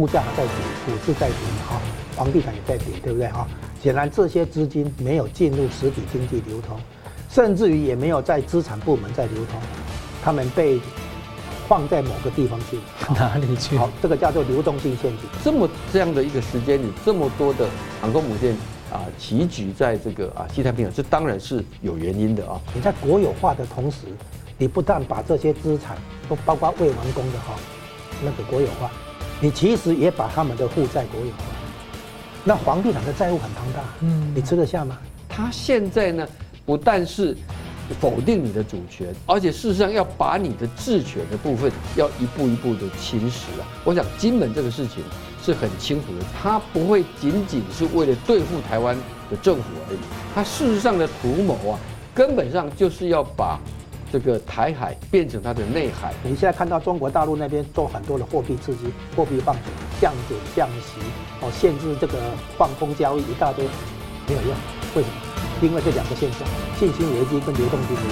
物价在跌，股市在跌哈，房地产也在跌，对不对哈？显然这些资金没有进入实体经济流通，甚至于也没有在资产部门在流通，他们被放在某个地方去，哪里去？好，这个叫做流动性陷阱。这么这样的一个时间里，这么多的航空母舰啊齐聚在这个啊西太平洋，这当然是有原因的啊。你在国有化的同时，你不但把这些资产都包括未完工的哈，那个国有化。你其实也把他们的负债国有化，那房地产的债务很庞大，嗯，你吃得下吗？他现在呢，不但是否定你的主权，而且事实上要把你的治权的部分要一步一步的侵蚀啊。我想金门这个事情是很清楚的，他不会仅仅是为了对付台湾的政府而已，他事实上的图谋啊，根本上就是要把。这个台海变成它的内海。你现在看到中国大陆那边做很多的货币刺激、货币放水、降准、降息，哦，限制这个放空交易一大堆，没有用。为什么？因为这两个现象：信心危机跟流动性危机。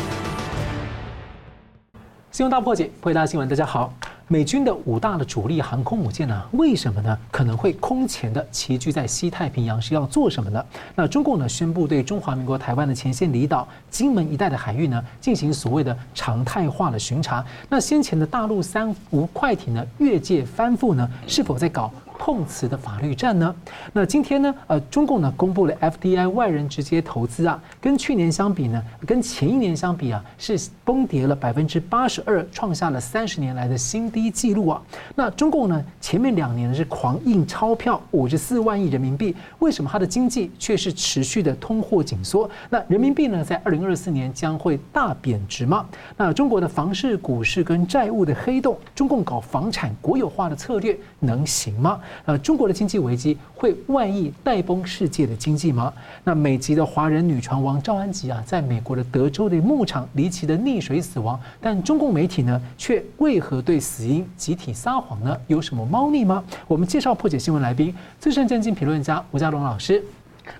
新闻大破解，回答新闻，大家好。美军的五大的主力航空母舰呢？为什么呢？可能会空前的齐聚在西太平洋是要做什么呢？那中共呢宣布对中华民国台湾的前线离岛金门一带的海域呢进行所谓的常态化的巡查。那先前的大陆三无快艇呢越界翻覆呢，是否在搞？碰瓷的法律战呢？那今天呢？呃，中共呢公布了 FDI 外人直接投资啊，跟去年相比呢，跟前一年相比啊，是崩跌了百分之八十二，创下了三十年来的新低纪录啊。那中共呢前面两年是狂印钞票五十四万亿人民币，为什么它的经济却是持续的通货紧缩？那人民币呢在二零二四年将会大贬值吗？那中国的房市、股市跟债务的黑洞，中共搞房产国有化的策略能行吗？呃，中国的经济危机会万亿带崩世界的经济吗？那美籍的华人女船王赵安吉啊，在美国的德州的牧场离奇的溺水死亡，但中共媒体呢，却为何对死因集体撒谎呢？有什么猫腻吗？我们介绍破解新闻来宾，资深政经评论家吴家龙老师。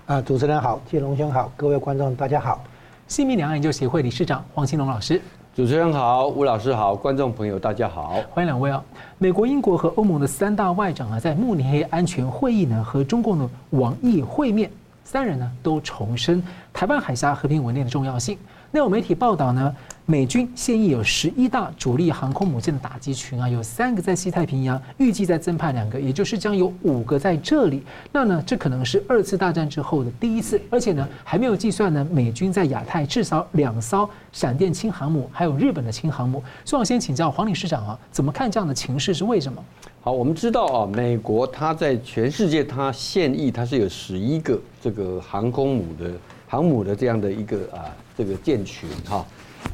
啊，主持人好，建龙兄好，各位观众大家好。新民两岸研究协会理事长黄兴隆老师。主持人好，吴老师好，观众朋友大家好，欢迎两位啊！美国、英国和欧盟的三大外长啊，在慕尼黑安全会议呢，和中共的王毅会面，三人呢都重申台湾海峡和平稳定的重要性。那有媒体报道呢，美军现役有十一大主力航空母舰的打击群啊，有三个在西太平洋，预计再增派两个，也就是将有五个在这里。那呢，这可能是二次大战之后的第一次，而且呢，还没有计算呢，美军在亚太至少两艘闪电轻航母，还有日本的轻航母。所以我先请教黄理事长啊，怎么看这样的情势？是为什么？好，我们知道啊，美国它在全世界它现役它是有十一个这个航空母的航母的这样的一个啊。这个舰群哈，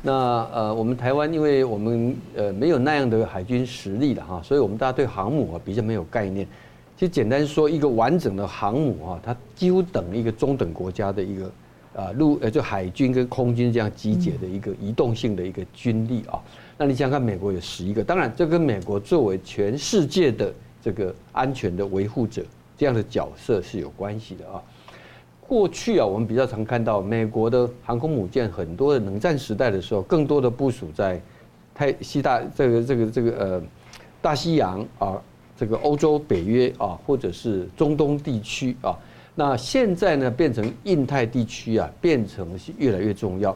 那呃，我们台湾因为我们呃没有那样的海军实力了哈，所以我们大家对航母啊比较没有概念。其实简单说，一个完整的航母啊，它几乎等于一个中等国家的一个啊陆呃就海军跟空军这样集结的一个移动性的一个军力啊。那你想想看，美国有十一个，当然这跟美国作为全世界的这个安全的维护者这样的角色是有关系的啊。过去啊，我们比较常看到美国的航空母舰，很多的冷战时代的时候，更多的部署在太西大这个这个这个呃大西洋啊，这个欧洲、北约啊，或者是中东地区啊。那现在呢，变成印太地区啊，变成越来越重要。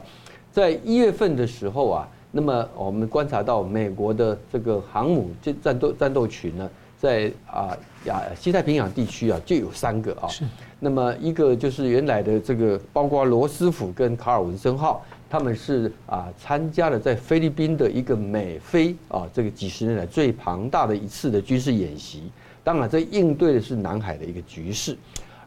在一月份的时候啊，那么我们观察到美国的这个航母战战斗战斗群呢。在啊亚西太平洋地区啊，就有三个啊。是。那么一个就是原来的这个，包括罗斯福跟卡尔文森号，他们是啊参加了在菲律宾的一个美菲啊这个几十年来最庞大的一次的军事演习。当然，这应对的是南海的一个局势。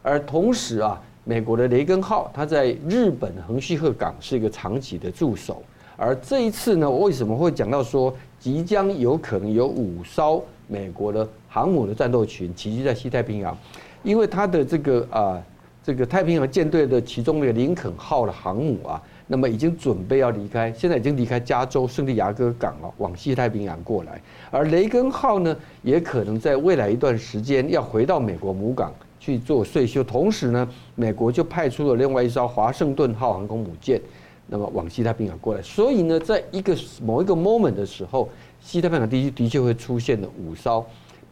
而同时啊，美国的雷根号，它在日本横须贺港是一个长期的驻守。而这一次呢，我为什么会讲到说即将有可能有五艘美国的航母的战斗群齐聚在西太平洋，因为它的这个啊，这个太平洋舰队的其中的林肯号的航母啊，那么已经准备要离开，现在已经离开加州圣地亚哥港了，往西太平洋过来。而雷根号呢，也可能在未来一段时间要回到美国母港去做岁修。同时呢，美国就派出了另外一艘华盛顿号航空母舰，那么往西太平洋过来。所以呢，在一个某一个 moment 的时候。西太平洋地区的确会出现了五艘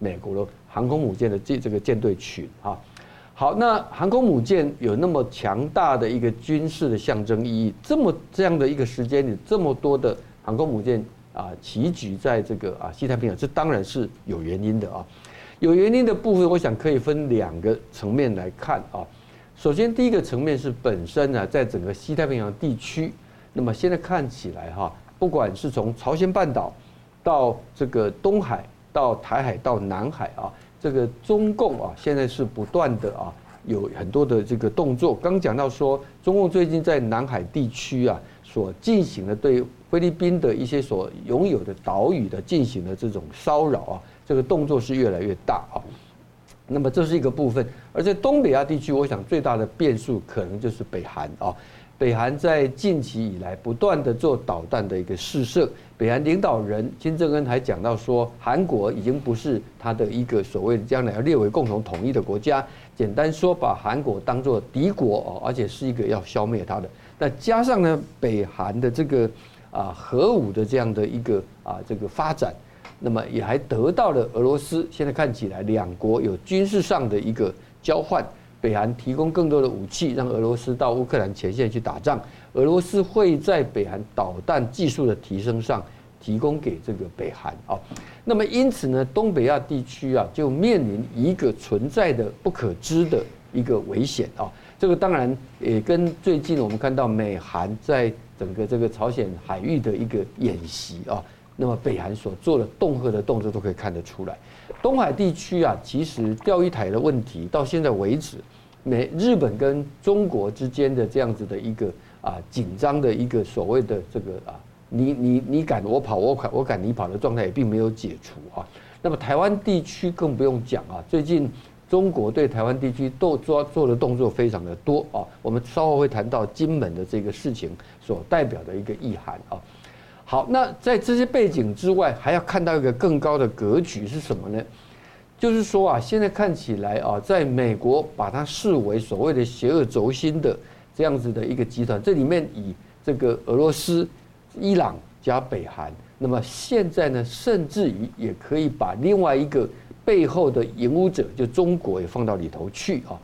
美国的航空母舰的这这个舰队群啊。好，那航空母舰有那么强大的一个军事的象征意义，这么这样的一个时间里，这么多的航空母舰啊齐聚在这个啊西太平洋，这当然是有原因的啊。有原因的部分，我想可以分两个层面来看啊。首先，第一个层面是本身呢，在整个西太平洋地区，那么现在看起来哈，不管是从朝鲜半岛到这个东海，到台海，到南海啊，这个中共啊，现在是不断的啊，有很多的这个动作。刚讲到说，中共最近在南海地区啊，所进行的对菲律宾的一些所拥有的岛屿的进行的这种骚扰啊。这个动作是越来越大啊，那么这是一个部分，而在东北亚地区，我想最大的变数可能就是北韩啊。北韩在近期以来不断的做导弹的一个试射，北韩领导人金正恩还讲到说，韩国已经不是他的一个所谓将来要列为共同统一的国家，简单说把韩国当做敌国哦，而且是一个要消灭他的。那加上呢，北韩的这个啊核武的这样的一个啊这个发展。那么也还得到了俄罗斯，现在看起来两国有军事上的一个交换，北韩提供更多的武器，让俄罗斯到乌克兰前线去打仗，俄罗斯会在北韩导弹技术的提升上提供给这个北韩啊。那么因此呢，东北亚地区啊就面临一个存在的不可知的一个危险啊。这个当然也跟最近我们看到美韩在整个这个朝鲜海域的一个演习啊。那么北韩所做的恫吓的动作都可以看得出来，东海地区啊，其实钓鱼台的问题到现在为止，美日本跟中国之间的这样子的一个啊紧张的一个所谓的这个啊，你你你赶我跑，我赶我赶你跑的状态也并没有解除啊。那么台湾地区更不用讲啊，最近中国对台湾地区都做做的动作非常的多啊。我们稍后会谈到金门的这个事情所代表的一个意涵啊。好，那在这些背景之外，还要看到一个更高的格局是什么呢？就是说啊，现在看起来啊，在美国把它视为所谓的邪恶轴心的这样子的一个集团，这里面以这个俄罗斯、伊朗加北韩，那么现在呢，甚至于也可以把另外一个背后的引武者，就中国也放到里头去啊。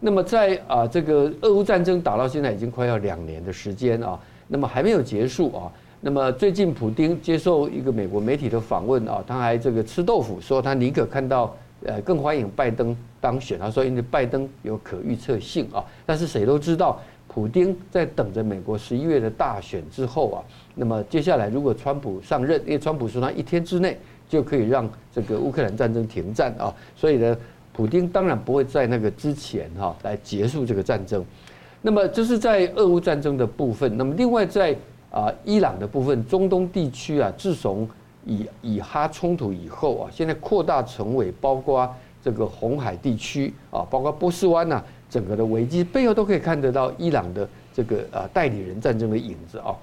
那么在啊这个俄乌战争打到现在已经快要两年的时间啊，那么还没有结束啊。那么最近，普丁接受一个美国媒体的访问啊，他还这个吃豆腐，说他宁可看到呃更欢迎拜登当选。他说因为拜登有可预测性啊，但是谁都知道，普丁在等着美国十一月的大选之后啊，那么接下来如果川普上任，因为川普说他一天之内就可以让这个乌克兰战争停战啊，所以呢，普丁当然不会在那个之前哈来结束这个战争。那么这是在俄乌战争的部分。那么另外在啊，伊朗的部分，中东地区啊，自从以以哈冲突以后啊，现在扩大成为包括这个红海地区啊，包括波斯湾呐，整个的危机背后都可以看得到伊朗的这个啊代理人战争的影子啊。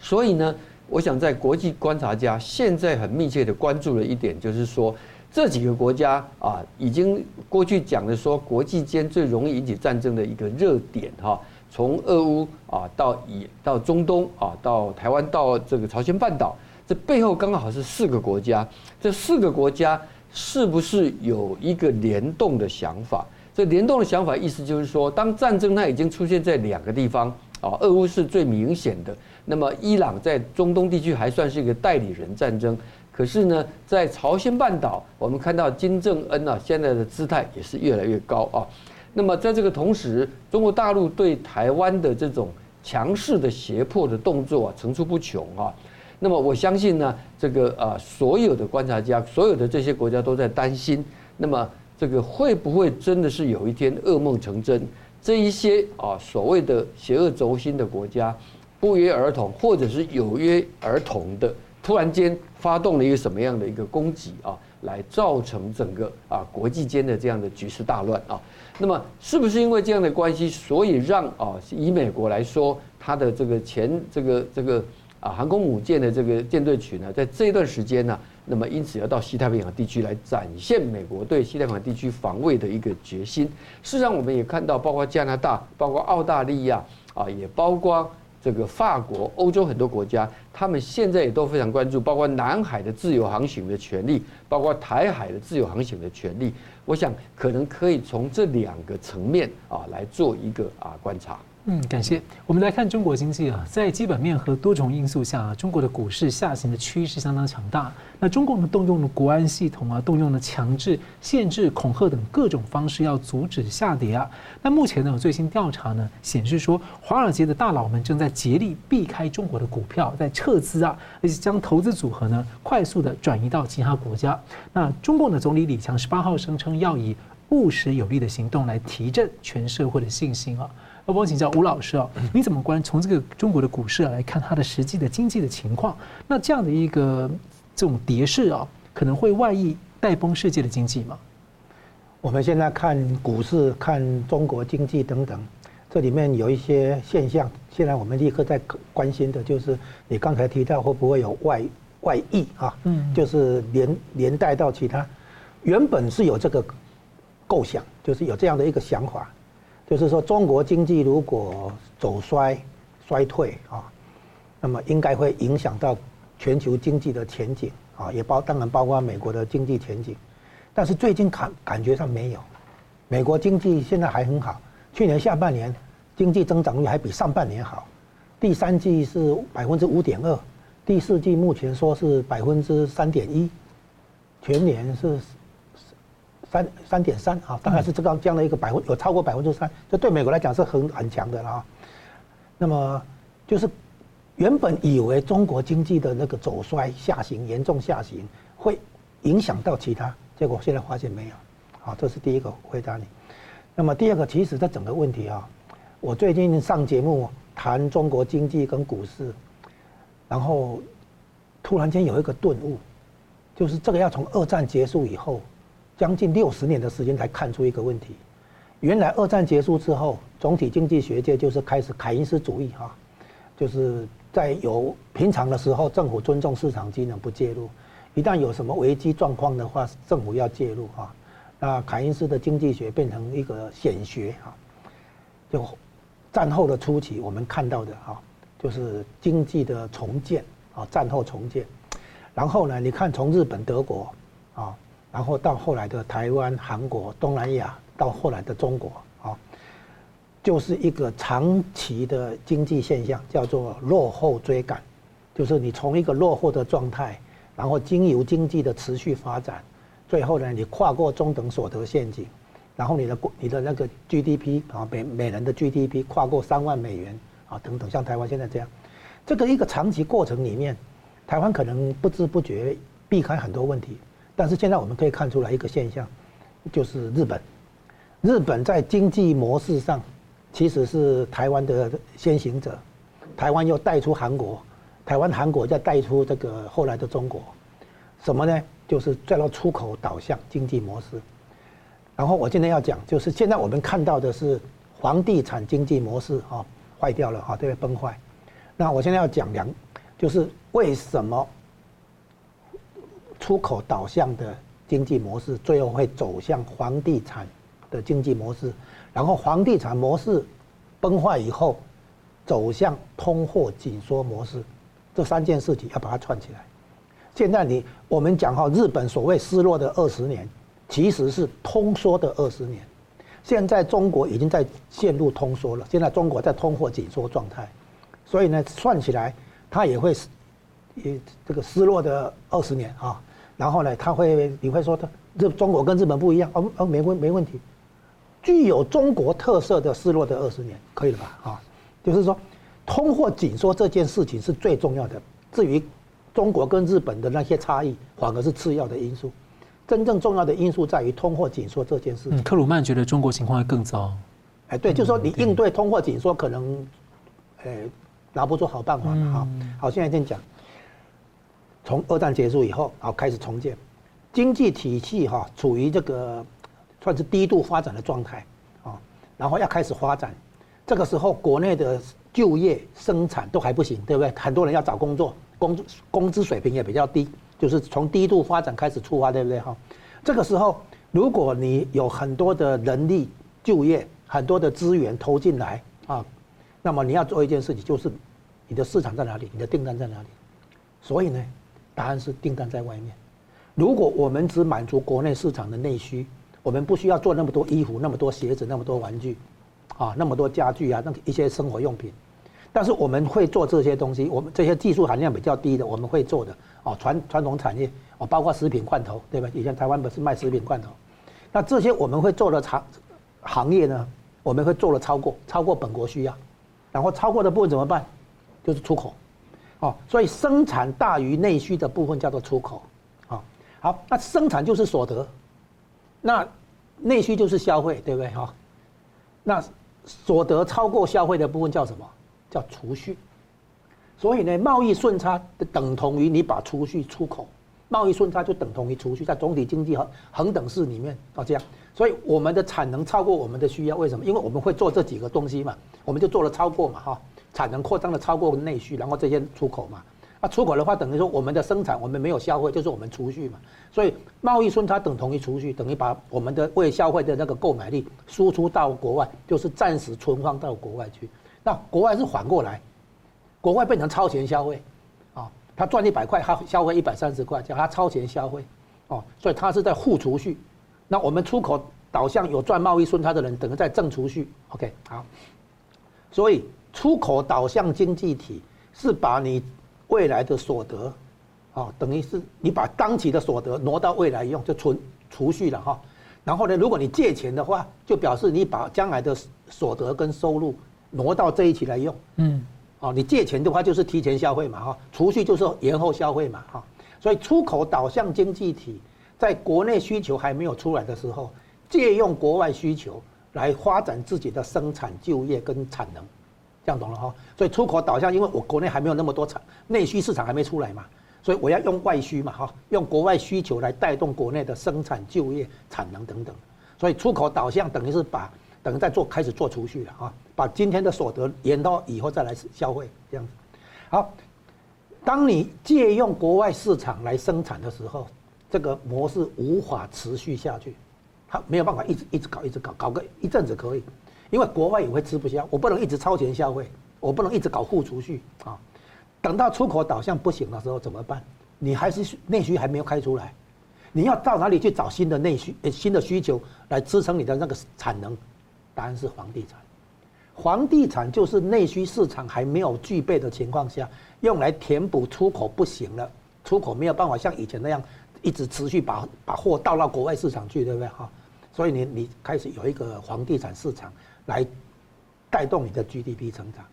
所以呢，我想在国际观察家现在很密切的关注的一点，就是说这几个国家啊，已经过去讲的说国际间最容易引起战争的一个热点哈。从俄乌啊到以到中东啊到台湾到这个朝鲜半岛，这背后刚好是四个国家。这四个国家是不是有一个联动的想法？这联动的想法意思就是说，当战争它已经出现在两个地方啊，俄乌是最明显的。那么伊朗在中东地区还算是一个代理人战争，可是呢，在朝鲜半岛，我们看到金正恩啊现在的姿态也是越来越高啊。那么在这个同时，中国大陆对台湾的这种强势的胁迫的动作啊，层出不穷啊。那么我相信呢，这个啊，所有的观察家，所有的这些国家都在担心，那么这个会不会真的是有一天噩梦成真？这一些啊所谓的邪恶轴心的国家，不约而同，或者是有约而同的，突然间发动了一个什么样的一个攻击啊？来造成整个啊国际间的这样的局势大乱啊，那么是不是因为这样的关系，所以让啊以美国来说，它的这个前这个这个啊航空母舰的这个舰队群呢，在这一段时间呢，那么因此要到西太平洋地区来展现美国对西太平洋地区防卫的一个决心。事实上，我们也看到，包括加拿大、包括澳大利亚啊，也包括这个法国、欧洲很多国家，他们现在也都非常关注，包括南海的自由航行的权利，包括台海的自由航行的权利。我想可能可以从这两个层面啊来做一个啊观察。嗯，感谢。我们来看中国经济啊，在基本面和多重因素下，中国的股市下行的趋势相当强大。那中共呢，动用了国安系统啊，动用了强制、限制、恐吓等各种方式，要阻止下跌啊。那目前呢，有最新调查呢显示说，华尔街的大佬们正在竭力避开中国的股票，在撤资啊，而且将投资组合呢快速的转移到其他国家。那中共的总理李强十八号声称，要以务实有力的行动来提振全社会的信心啊。我请教吴老师啊，你怎么观从这个中国的股市来看它的实际的经济的情况？那这样的一个这种跌势啊，可能会外溢带崩世界的经济吗？我们现在看股市、看中国经济等等，这里面有一些现象，现在我们立刻在关心的就是你刚才提到会不会有外外溢啊？嗯，就是连连带到其他，原本是有这个构想，就是有这样的一个想法。就是说，中国经济如果走衰、衰退啊，那么应该会影响到全球经济的前景啊，也包当然包括美国的经济前景。但是最近感感觉上没有，美国经济现在还很好，去年下半年经济增长率还比上半年好，第三季是百分之五点二，第四季目前说是百分之三点一，全年是。三三点三啊，大概是这个这样的一个百分有超过百分之三，这对美国来讲是很很强的了啊。那么就是原本以为中国经济的那个走衰下行严重下行会影响到其他，结果现在发现没有。好，这是第一个回答你。那么第二个，其实这整个问题啊，我最近上节目谈中国经济跟股市，然后突然间有一个顿悟，就是这个要从二战结束以后。将近六十年的时间才看出一个问题，原来二战结束之后，总体经济学界就是开始凯恩斯主义哈，就是在有平常的时候，政府尊重市场机能不介入，一旦有什么危机状况的话，政府要介入哈。那凯恩斯的经济学变成一个显学哈，就战后的初期我们看到的哈，就是经济的重建啊，战后重建，然后呢，你看从日本、德国啊。然后到后来的台湾、韩国、东南亚，到后来的中国，啊，就是一个长期的经济现象，叫做落后追赶，就是你从一个落后的状态，然后经由经济的持续发展，最后呢，你跨过中等所得陷阱，然后你的你的那个 GDP 啊，每每人的 GDP 跨过三万美元啊，等等，像台湾现在这样，这个一个长期过程里面，台湾可能不知不觉避开很多问题。但是现在我们可以看出来一个现象，就是日本，日本在经济模式上其实是台湾的先行者，台湾又带出韩国，台湾韩国再带出这个后来的中国，什么呢？就是再到出口导向经济模式。然后我今天要讲，就是现在我们看到的是房地产经济模式啊坏掉了啊，对，崩坏。那我现在要讲两，就是为什么？出口导向的经济模式，最后会走向房地产的经济模式，然后房地产模式崩坏以后，走向通货紧缩模式，这三件事情要把它串起来。现在你我们讲哈，日本所谓失落的二十年，其实是通缩的二十年。现在中国已经在陷入通缩了，现在中国在通货紧缩状态，所以呢，算起来它也会也这个失落的二十年啊。然后呢，他会你会说他日中国跟日本不一样哦哦，没问没问题，具有中国特色的失落的二十年，可以了吧？啊，就是说，通货紧缩这件事情是最重要的。至于中国跟日本的那些差异，反而是次要的因素。真正重要的因素在于通货紧缩这件事情。嗯，克鲁曼觉得中国情况会更糟。哎，对，就是说你应对通货紧缩可能，哎，拿不出好办法哈。好，现在先讲。从二战结束以后，然后开始重建经济体系，哈，处于这个算是低度发展的状态，啊，然后要开始发展，这个时候国内的就业生产都还不行，对不对？很多人要找工作，工工资水平也比较低，就是从低度发展开始出发，对不对？哈，这个时候如果你有很多的人力就业，很多的资源投进来啊，那么你要做一件事情，就是你的市场在哪里？你的订单在哪里？所以呢，答案是订单在外面。如果我们只满足国内市场的内需，我们不需要做那么多衣服、那么多鞋子、那么多玩具，啊，那么多家具啊，那一些生活用品。但是我们会做这些东西，我们这些技术含量比较低的，我们会做的哦，传传统产业哦，包括食品罐头，对吧？以前台湾不是卖食品罐头，那这些我们会做的长行业呢，我们会做的超过超过本国需要，然后超过的部分怎么办？就是出口，哦，所以生产大于内需的部分叫做出口，啊，好，那生产就是所得。那内需就是消费，对不对哈？那所得超过消费的部分叫什么？叫储蓄。所以呢，贸易顺差等同于你把储蓄出口，贸易顺差就等同于储蓄，在总体经济恒恒等式里面啊这样。所以我们的产能超过我们的需要，为什么？因为我们会做这几个东西嘛，我们就做了超过嘛哈，产能扩张了超过内需，然后这些出口嘛。那出口的话，等于说我们的生产我们没有消费，就是我们储蓄嘛。所以贸易顺差等同于储蓄，等于把我们的未消费的那个购买力输出到国外，就是暂时存放到国外去。那国外是反过来，国外变成超前消费，啊，他赚一百块，他消费一百三十块，叫他超前消费，哦，所以他是在负储蓄。那我们出口导向有赚贸易顺差的人，等于在正储蓄。OK，好。所以出口导向经济体是把你。未来的所得，啊，等于是你把当期的所得挪到未来用，就存储蓄了哈。然后呢，如果你借钱的话，就表示你把将来的所得跟收入挪到这一期来用。嗯，哦，你借钱的话就是提前消费嘛哈，储蓄就是延后消费嘛哈。所以出口导向经济体，在国内需求还没有出来的时候，借用国外需求来发展自己的生产就业跟产能。这样懂了哈，所以出口导向，因为我国内还没有那么多产，内需市场还没出来嘛，所以我要用外需嘛哈，用国外需求来带动国内的生产、就业、产能等等，所以出口导向等于是把等于在做开始做储蓄了哈，把今天的所得延到以后再来消费这样子。好，当你借用国外市场来生产的时候，这个模式无法持续下去，他没有办法一直一直搞一直搞，搞个一阵子可以。因为国外也会吃不消，我不能一直超前消费，我不能一直搞负储蓄啊。等到出口导向不行的时候怎么办？你还是内需还没有开出来，你要到哪里去找新的内需、新的需求来支撑你的那个产能？答案是房地产。房地产就是内需市场还没有具备的情况下，用来填补出口不行了，出口没有办法像以前那样一直持续把把货倒到国外市场去，对不对哈？所以你你开始有一个房地产市场。来带动你的 GDP 成长，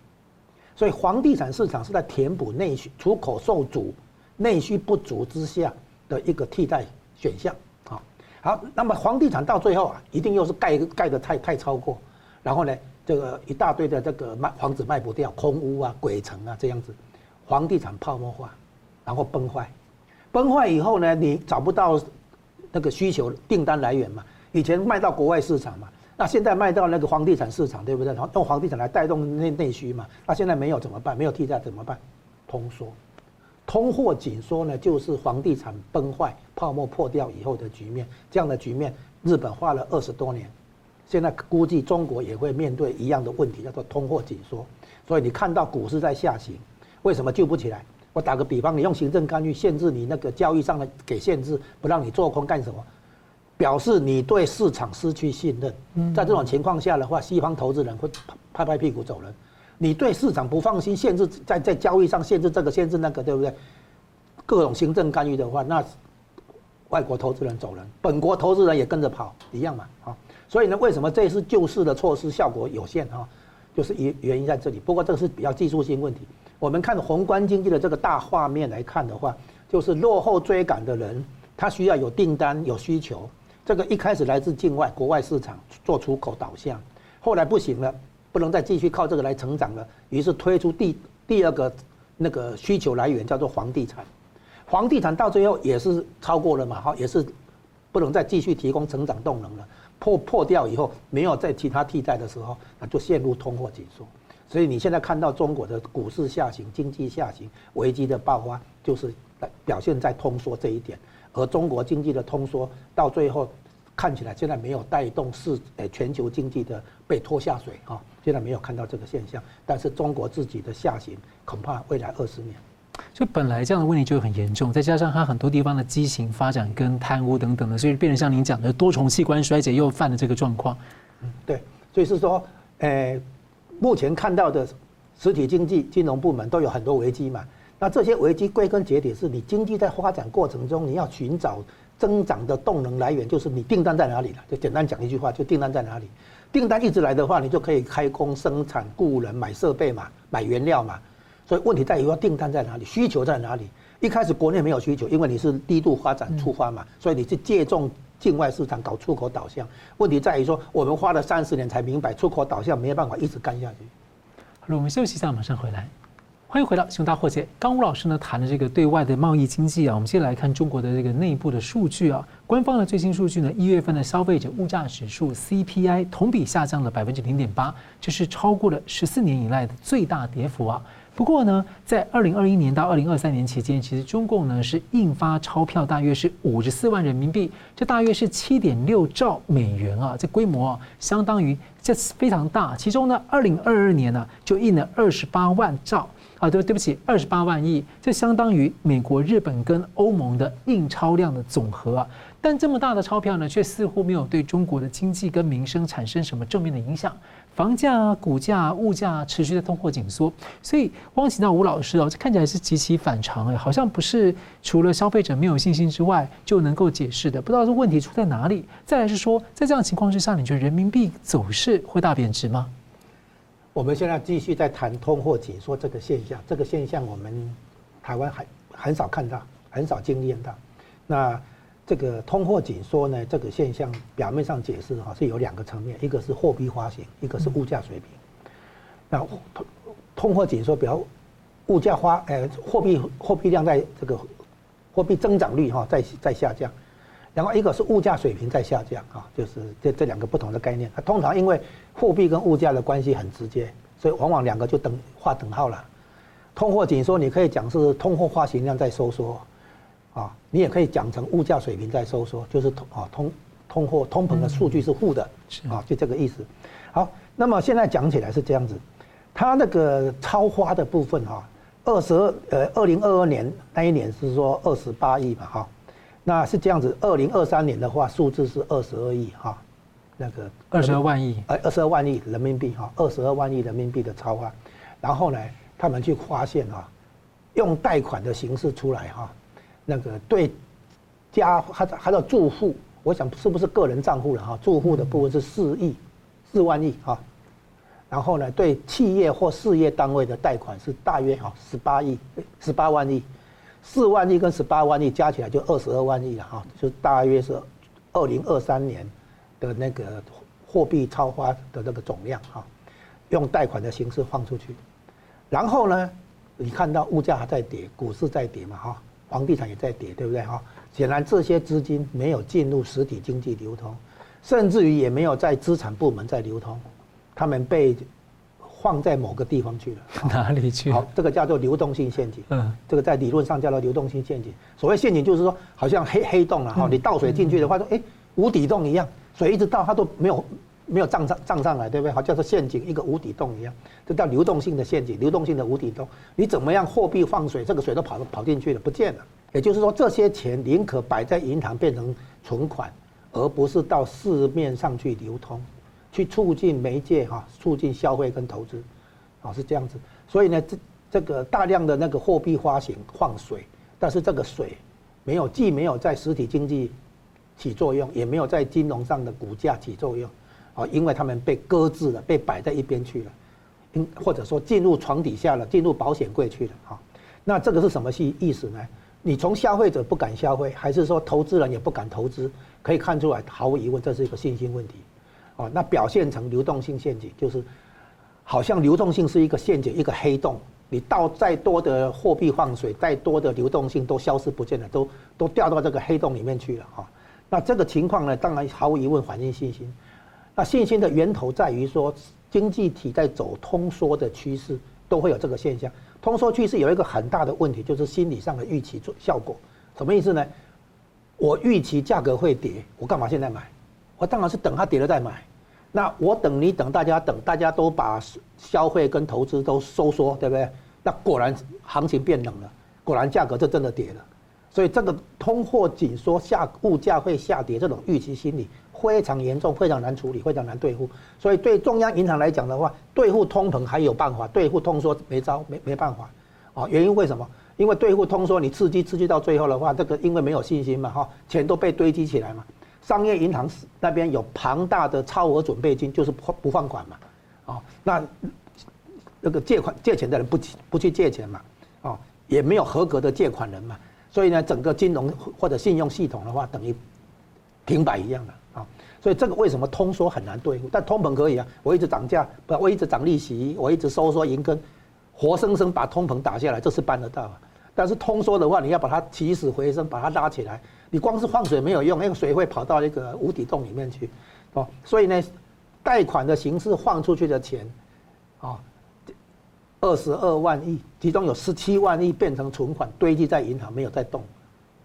所以房地产市场是在填补内需、出口受阻、内需不足之下的一个替代选项。好，好，那么房地产到最后啊，一定又是盖盖的太太超过，然后呢，这个一大堆的这个卖房子卖不掉，空屋啊、鬼城啊这样子，房地产泡沫化，然后崩坏，崩坏以后呢，你找不到那个需求订单来源嘛，以前卖到国外市场嘛。那现在卖到那个房地产市场，对不对？然后用房地产来带动内内需嘛。那现在没有怎么办？没有替代怎么办？通缩，通货紧缩呢，就是房地产崩坏、泡沫破掉以后的局面。这样的局面，日本花了二十多年，现在估计中国也会面对一样的问题，叫做通货紧缩。所以你看到股市在下行，为什么救不起来？我打个比方，你用行政干预限制你那个交易上的给限制，不让你做空干什么？表示你对市场失去信任，在这种情况下的话，西方投资人会拍拍屁股走人。你对市场不放心，限制在在交易上限制这个限制那个，对不对？各种行政干预的话，那外国投资人走人，本国投资人也跟着跑，一样嘛，啊。所以呢，为什么这次救市的措施效果有限啊？就是原原因在这里。不过这个是比较技术性问题。我们看宏观经济的这个大画面来看的话，就是落后追赶的人，他需要有订单有需求。这个一开始来自境外国外市场做出口导向，后来不行了，不能再继续靠这个来成长了，于是推出第第二个那个需求来源叫做房地产，房地产到最后也是超过了嘛，哈，也是不能再继续提供成长动能了，破破掉以后没有再其他替代的时候，那就陷入通货紧缩，所以你现在看到中国的股市下行、经济下行、危机的爆发，就是表现在通缩这一点。而中国经济的通缩到最后看起来现在没有带动是诶全球经济的被拖下水啊，现现在没有看到这个现象，但是中国自己的下行恐怕未来二十年，就本来这样的问题就很严重，再加上它很多地方的畸形发展跟贪污等等的，所以变成像您讲的多重器官衰竭又犯了这个状况。嗯，对，所以是说，呃，目前看到的实体经济、金融部门都有很多危机嘛。那这些危机归根结底是你经济在发展过程中，你要寻找增长的动能来源，就是你订单在哪里了。就简单讲一句话，就订单在哪里。订单一直来的话，你就可以开工生产、雇人、买设备嘛，买原料嘛。所以问题在于说订单在哪里，需求在哪里。一开始国内没有需求，因为你是低度发展出发嘛，所以你是借重境外市场搞出口导向。问题在于说，我们花了三十年才明白出口导向没有办法一直干下去。好了，我们休息一下，马上回来。欢迎回到《熊大破解》。刚吴老师呢谈的这个对外的贸易经济啊，我们先来看中国的这个内部的数据啊。官方的最新数据呢，一月份的消费者物价指数 CPI 同比下降了百分之零点八，这是超过了十四年以来的最大跌幅啊。不过呢，在二零二一年到二零二三年期间，其实中共呢是印发钞票大约是五十四万人民币，这大约是七点六兆美元啊，这规模啊相当于这非常大。其中呢，二零二二年呢就印了二十八万兆。啊，对，对不起，二十八万亿，这相当于美国、日本跟欧盟的印钞量的总和啊。但这么大的钞票呢，却似乎没有对中国的经济跟民生产生什么正面的影响。房价、股价、物价持续的通货紧缩，所以汪请到吴老师哦，这看起来是极其反常哎，好像不是除了消费者没有信心之外就能够解释的。不知道这问题出在哪里？再来是说，在这样情况之下，你觉得人民币走势会大贬值吗？我们现在继续在谈通货紧缩这个现象，这个现象我们台湾很很少看到，很少经验到。那这个通货紧缩呢，这个现象表面上解释哈是有两个层面，一个是货币发行，一个是物价水平。那通通货紧缩，比如物价发，呃，货币货币量在这个货币增长率哈在在下降。然后一个是物价水平在下降啊，就是这这两个不同的概念。它通常因为货币跟物价的关系很直接，所以往往两个就等划等号了。通货紧缩你可以讲是通货发行量在收缩，啊，你也可以讲成物价水平在收缩，就是通啊通通货通膨的数据是负的，啊，就这个意思。好，那么现在讲起来是这样子，它那个超花的部分哈，二十二呃二零二二年那一年是说二十八亿嘛哈。那是这样子，二零二三年的话，数字是二十二亿哈，那个二十二万亿，呃，二十二万亿人民币哈，二十二万亿人民币的超发，然后呢，他们去发现哈，用贷款的形式出来哈，那个对家还还有住户，我想是不是个人账户了哈？住户的部分是四亿四万亿哈，然后呢，对企业或事业单位的贷款是大约哈十八亿十八万亿。四万亿跟十八万亿加起来就二十二万亿了哈，就大约是二零二三年的那个货币超发的那个总量哈，用贷款的形式放出去，然后呢，你看到物价还在跌，股市在跌嘛哈，房地产也在跌，对不对哈？显然这些资金没有进入实体经济流通，甚至于也没有在资产部门在流通，他们被。放在某个地方去了，哪里去？好，这个叫做流动性陷阱。嗯，这个在理论上叫做流动性陷阱。所谓陷阱就是说，好像黑黑洞啊，哈，你倒水进去的话，说哎，无底洞一样，水一直倒它都没有没有涨上涨上来，对不对？好，叫做陷阱，一个无底洞一样，这叫流动性的陷阱，流动性的无底洞。你怎么样货币放水，这个水都跑跑进去了，不见了。也就是说，这些钱宁可摆在银行变成存款，而不是到市面上去流通。去促进媒介哈，促进消费跟投资，啊是这样子，所以呢，这这个大量的那个货币发行放水，但是这个水没有既没有在实体经济起作用，也没有在金融上的股价起作用，啊，因为他们被搁置了，被摆在一边去了，因或者说进入床底下了，进入保险柜去了哈，那这个是什么意意思呢？你从消费者不敢消费，还是说投资人也不敢投资？可以看出来，毫无疑问，这是一个信心问题。哦，那表现成流动性陷阱，就是好像流动性是一个陷阱，一个黑洞。你倒再多的货币放水，再多的流动性都消失不见了，都都掉到这个黑洞里面去了哈。那这个情况呢，当然毫无疑问反映信心。那信心的源头在于说，经济体在走通缩的趋势，都会有这个现象。通缩趋势有一个很大的问题，就是心理上的预期做效果。什么意思呢？我预期价格会跌，我干嘛现在买？我当然是等它跌了再买。那我等你等大家等，大家都把消费跟投资都收缩，对不对？那果然行情变冷了，果然价格就真的跌了。所以这个通货紧缩下物价会下跌这种预期心理非常严重，非常难处理，非常难对付。所以对中央银行来讲的话，对付通膨还有办法，对付通缩没招，没没办法。啊，原因为什么？因为对付通缩，你刺激刺激到最后的话，这个因为没有信心嘛，哈，钱都被堆积起来嘛。商业银行那边有庞大的超额准备金，就是不不放款嘛，哦，那那个借款借钱的人不不去借钱嘛，哦，也没有合格的借款人嘛，所以呢，整个金融或者信用系统的话，等于停摆一样的啊，所以这个为什么通缩很难对付？但通膨可以啊，我一直涨价，不，我一直涨利息，我一直收缩银根，活生生把通膨打下来，这是办得到啊。但是通缩的话，你要把它起死回生，把它拉起来。你光是放水没有用，那个水会跑到那个无底洞里面去，哦，所以呢，贷款的形式放出去的钱，啊，二十二万亿，其中有十七万亿变成存款堆积在银行没有在动，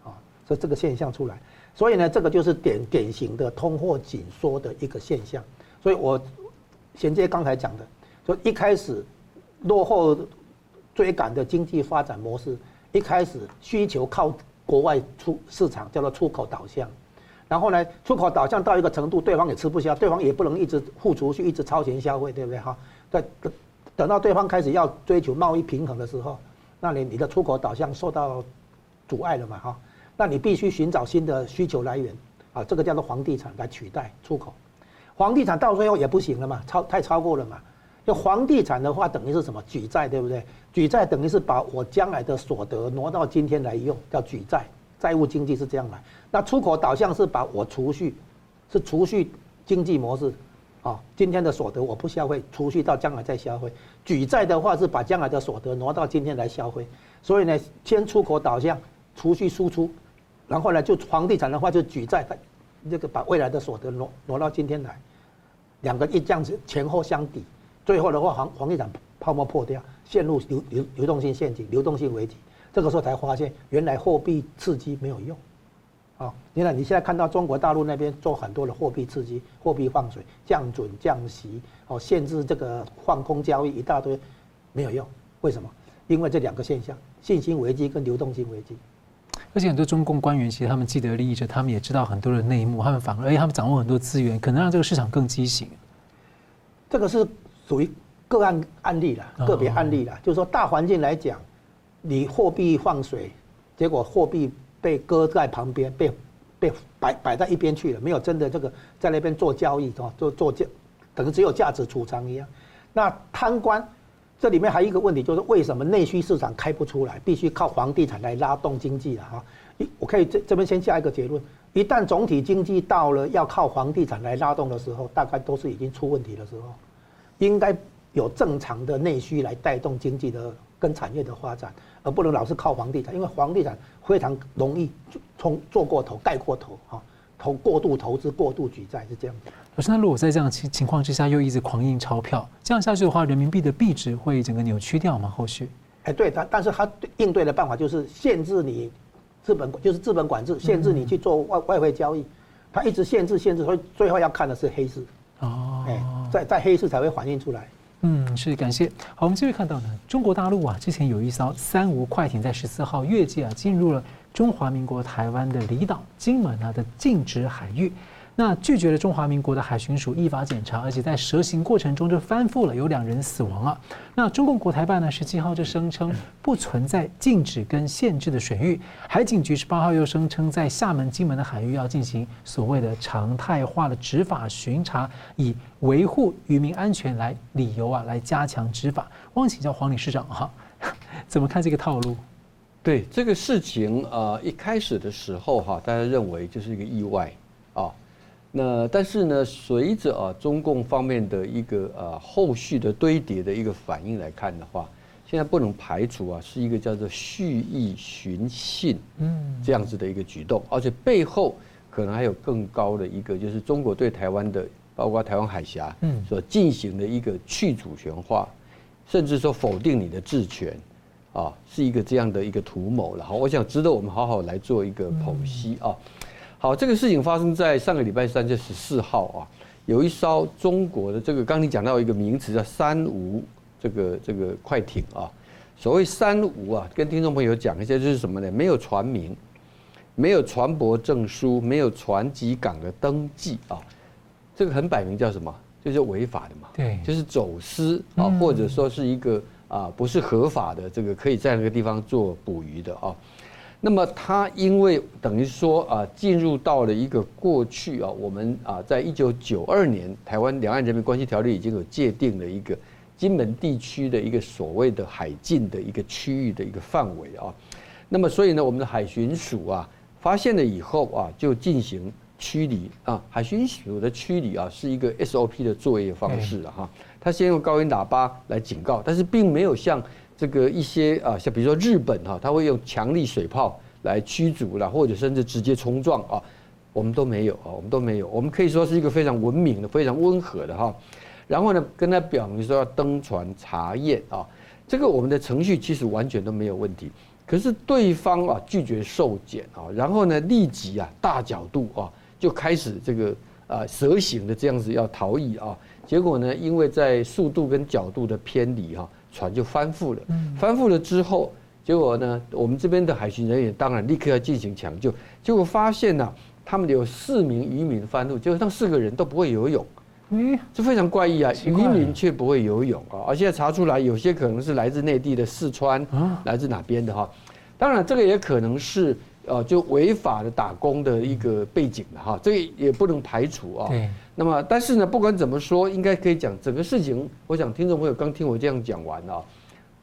啊，所以这个现象出来，所以呢，这个就是典典型的通货紧缩的一个现象。所以我衔接刚才讲的，说一开始落后追赶的经济发展模式，一开始需求靠。国外出市场叫做出口导向，然后呢，出口导向到一个程度，对方也吃不消，对方也不能一直付出去，一直超前消费，对不对哈？在等等到对方开始要追求贸易平衡的时候，那你你的出口导向受到阻碍了嘛哈？那你必须寻找新的需求来源啊，这个叫做房地产来取代出口，房地产到最后也不行了嘛，超太超过了嘛。就房地产的话，等于是什么举债，对不对？举债等于是把我将来的所得挪到今天来用，叫举债，债务经济是这样来。那出口导向是把我储蓄，是储蓄经济模式，啊，今天的所得我不消费，储蓄到将来再消费。举债的话是把将来的所得挪到今天来消费。所以呢，先出口导向，储蓄输出，然后呢，就房地产的话就举债，这个把未来的所得挪挪到今天来，两个一这样子前后相抵。最后的话，房房地产泡沫破掉，陷入流流流动性陷阱、流动性危机。这个时候才发现，原来货币刺激没有用。啊，你看你现在看到中国大陆那边做很多的货币刺激、货币放水、降准、降息，哦，限制这个放空交易一大堆，没有用。为什么？因为这两个现象：信心危机跟流动性危机。而且很多中共官员其实他们既得利益者，他们也知道很多的内幕，他们反而而且他们掌握很多资源，可能让这个市场更畸形。这个是。属于个案案例了，个别案例了，就是说大环境来讲，你货币放水，结果货币被搁在旁边，被被摆摆在一边去了，没有真的这个在那边做交易，做做价，等于只有价值储藏一样。那贪官，这里面还有一个问题，就是为什么内需市场开不出来，必须靠房地产来拉动经济了哈？我可以这这边先下一个结论，一旦总体经济到了要靠房地产来拉动的时候，大概都是已经出问题的时候。应该有正常的内需来带动经济的跟产业的发展，而不能老是靠房地产，因为房地产非常容易从做过头、盖过头哈，投过度投资、过度举债是这样。老师，那如果在这样情情况之下又一直狂印钞票，这样下去的话，人民币的币值会整个扭曲掉吗？后续？哎，对，但但是他应对的办法就是限制你资本，就是资本管制，限制你去做外外汇交易，他一直限制限制，所以最后要看的是黑市。哦，哎。在在黑市才会反映出来。嗯，是感谢。好，我们继续看到呢，中国大陆啊，之前有一艘三无快艇在十四号越界啊，进入了中华民国台湾的离岛金门啊的禁止海域。那拒绝了中华民国的海巡署依法检查，而且在蛇行过程中就翻覆了，有两人死亡啊。那中共国台办呢，十七号就声称不存在禁止跟限制的水域。海警局十八号又声称在厦门、金门的海域要进行所谓的常态化的执法巡查，以维护渔民安全来理由啊，来加强执法。汪请教黄理事长哈，怎么看这个套路？对这个事情啊，一开始的时候哈，大家认为就是一个意外啊。那但是呢，随着啊中共方面的一个啊后续的堆叠的一个反应来看的话，现在不能排除啊是一个叫做蓄意寻衅，嗯，这样子的一个举动，而且背后可能还有更高的一个，就是中国对台湾的，包括台湾海峡，嗯，所进行的一个去主权化，甚至说否定你的治权，啊，是一个这样的一个图谋了。好，我想值得我们好好来做一个剖析啊。好，这个事情发生在上个礼拜三，就十四号啊，有一艘中国的这个，刚你讲到一个名词叫“三无”，这个这个快艇啊。所谓“三无”啊，跟听众朋友讲一下，就是什么呢？没有船名，没有船舶证书，没有船籍港的登记啊。这个很摆明叫什么？就是违法的嘛。对，就是走私啊，或者说是一个啊不是合法的这个可以在那个地方做捕鱼的啊。那么它因为等于说啊，进入到了一个过去啊，我们啊，在一九九二年台湾两岸人民关系条例已经有界定了一个金门地区的一个所谓的海禁的一个区域的一个范围啊。那么所以呢，我们的海巡署啊发现了以后啊，就进行驱离啊。海巡署的驱离啊，是一个 SOP 的作业方式啊。哈。他先用高音喇叭来警告，但是并没有像。这个一些啊，像比如说日本哈，他会用强力水炮来驱逐了，或者甚至直接冲撞啊，我们都没有啊，我们都没有，我们可以说是一个非常文明的、非常温和的哈。然后呢，跟他表明说要登船查验啊，这个我们的程序其实完全都没有问题。可是对方啊拒绝受检啊，然后呢立即啊大角度啊就开始这个啊蛇形的这样子要逃逸啊，结果呢，因为在速度跟角度的偏离哈。船就翻覆了，翻覆了之后，结果呢，我们这边的海巡人员当然立刻要进行抢救，结果发现呢，他们有四名渔民翻覆，结果那四个人都不会游泳，嗯，这非常怪异啊，渔民却不会游泳啊，而且查出来有些可能是来自内地的四川，来自哪边的哈，当然这个也可能是呃就违法的打工的一个背景了哈，这个也不能排除啊。那么，但是呢，不管怎么说，应该可以讲整个事情。我想听众朋友刚听我这样讲完啊，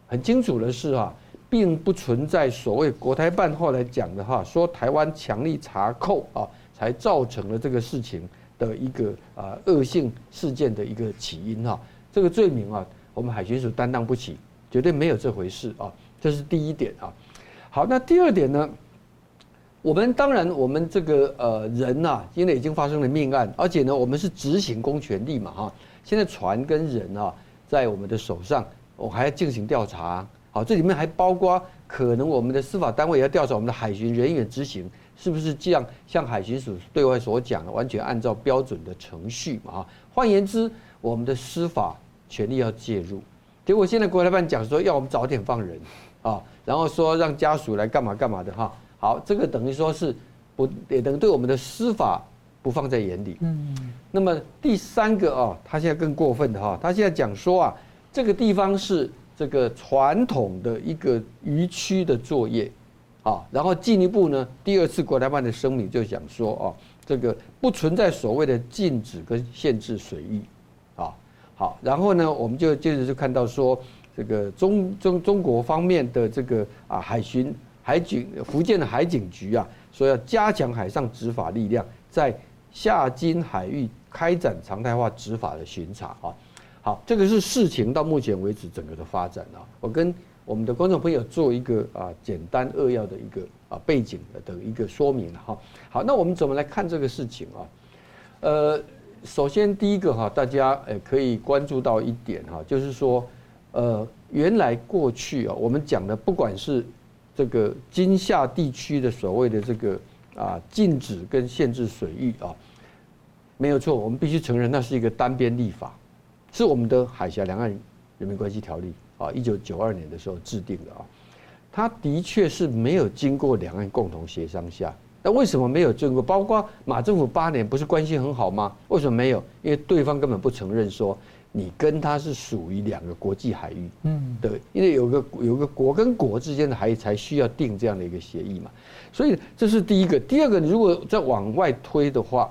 很清楚的是啊，并不存在所谓国台办后来讲的哈，说台湾强力查扣啊，才造成了这个事情的一个啊恶性事件的一个起因哈。这个罪名啊，我们海巡署担当不起，绝对没有这回事啊。这是第一点啊。好，那第二点呢？我们当然，我们这个呃人呐，因为已经发生了命案，而且呢，我们是执行公权力嘛哈。现在船跟人啊，在我们的手上，我还要进行调查。好，这里面还包括可能我们的司法单位要调查我们的海巡人员执行是不是这样，像海巡署对外所讲的，完全按照标准的程序嘛哈。换言之，我们的司法权力要介入。结果现在国台办讲说要我们早点放人啊，然后说让家属来干嘛干嘛的哈。好，这个等于说是不也等于对我们的司法不放在眼里。嗯。那么第三个啊，他现在更过分的哈，他现在讲说啊，这个地方是这个传统的一个渔区的作业，啊，然后进一步呢，第二次国台办的声明就讲说啊，这个不存在所谓的禁止跟限制水域，啊，好，然后呢，我们就接着就看到说，这个中中中国方面的这个啊海巡。海警福建的海警局啊，说要加强海上执法力量，在厦金海域开展常态化执法的巡查啊。好，这个是事情到目前为止整个的发展啊。我跟我们的观众朋友做一个啊简单扼要的一个啊背景的一个说明哈。好，那我们怎么来看这个事情啊？呃，首先第一个哈，大家呃可以关注到一点哈，就是说呃原来过去啊，我们讲的不管是这个金厦地区的所谓的这个啊禁止跟限制水域啊，没有错，我们必须承认那是一个单边立法，是我们的海峡两岸人民关系条例啊，一九九二年的时候制定的啊，它的确是没有经过两岸共同协商下，那为什么没有经过？包括马政府八年不是关系很好吗？为什么没有？因为对方根本不承认说。你跟它是属于两个国际海域，嗯，对，因为有个有个国跟国之间的海域才需要定这样的一个协议嘛，所以这是第一个。第二个，你如果再往外推的话，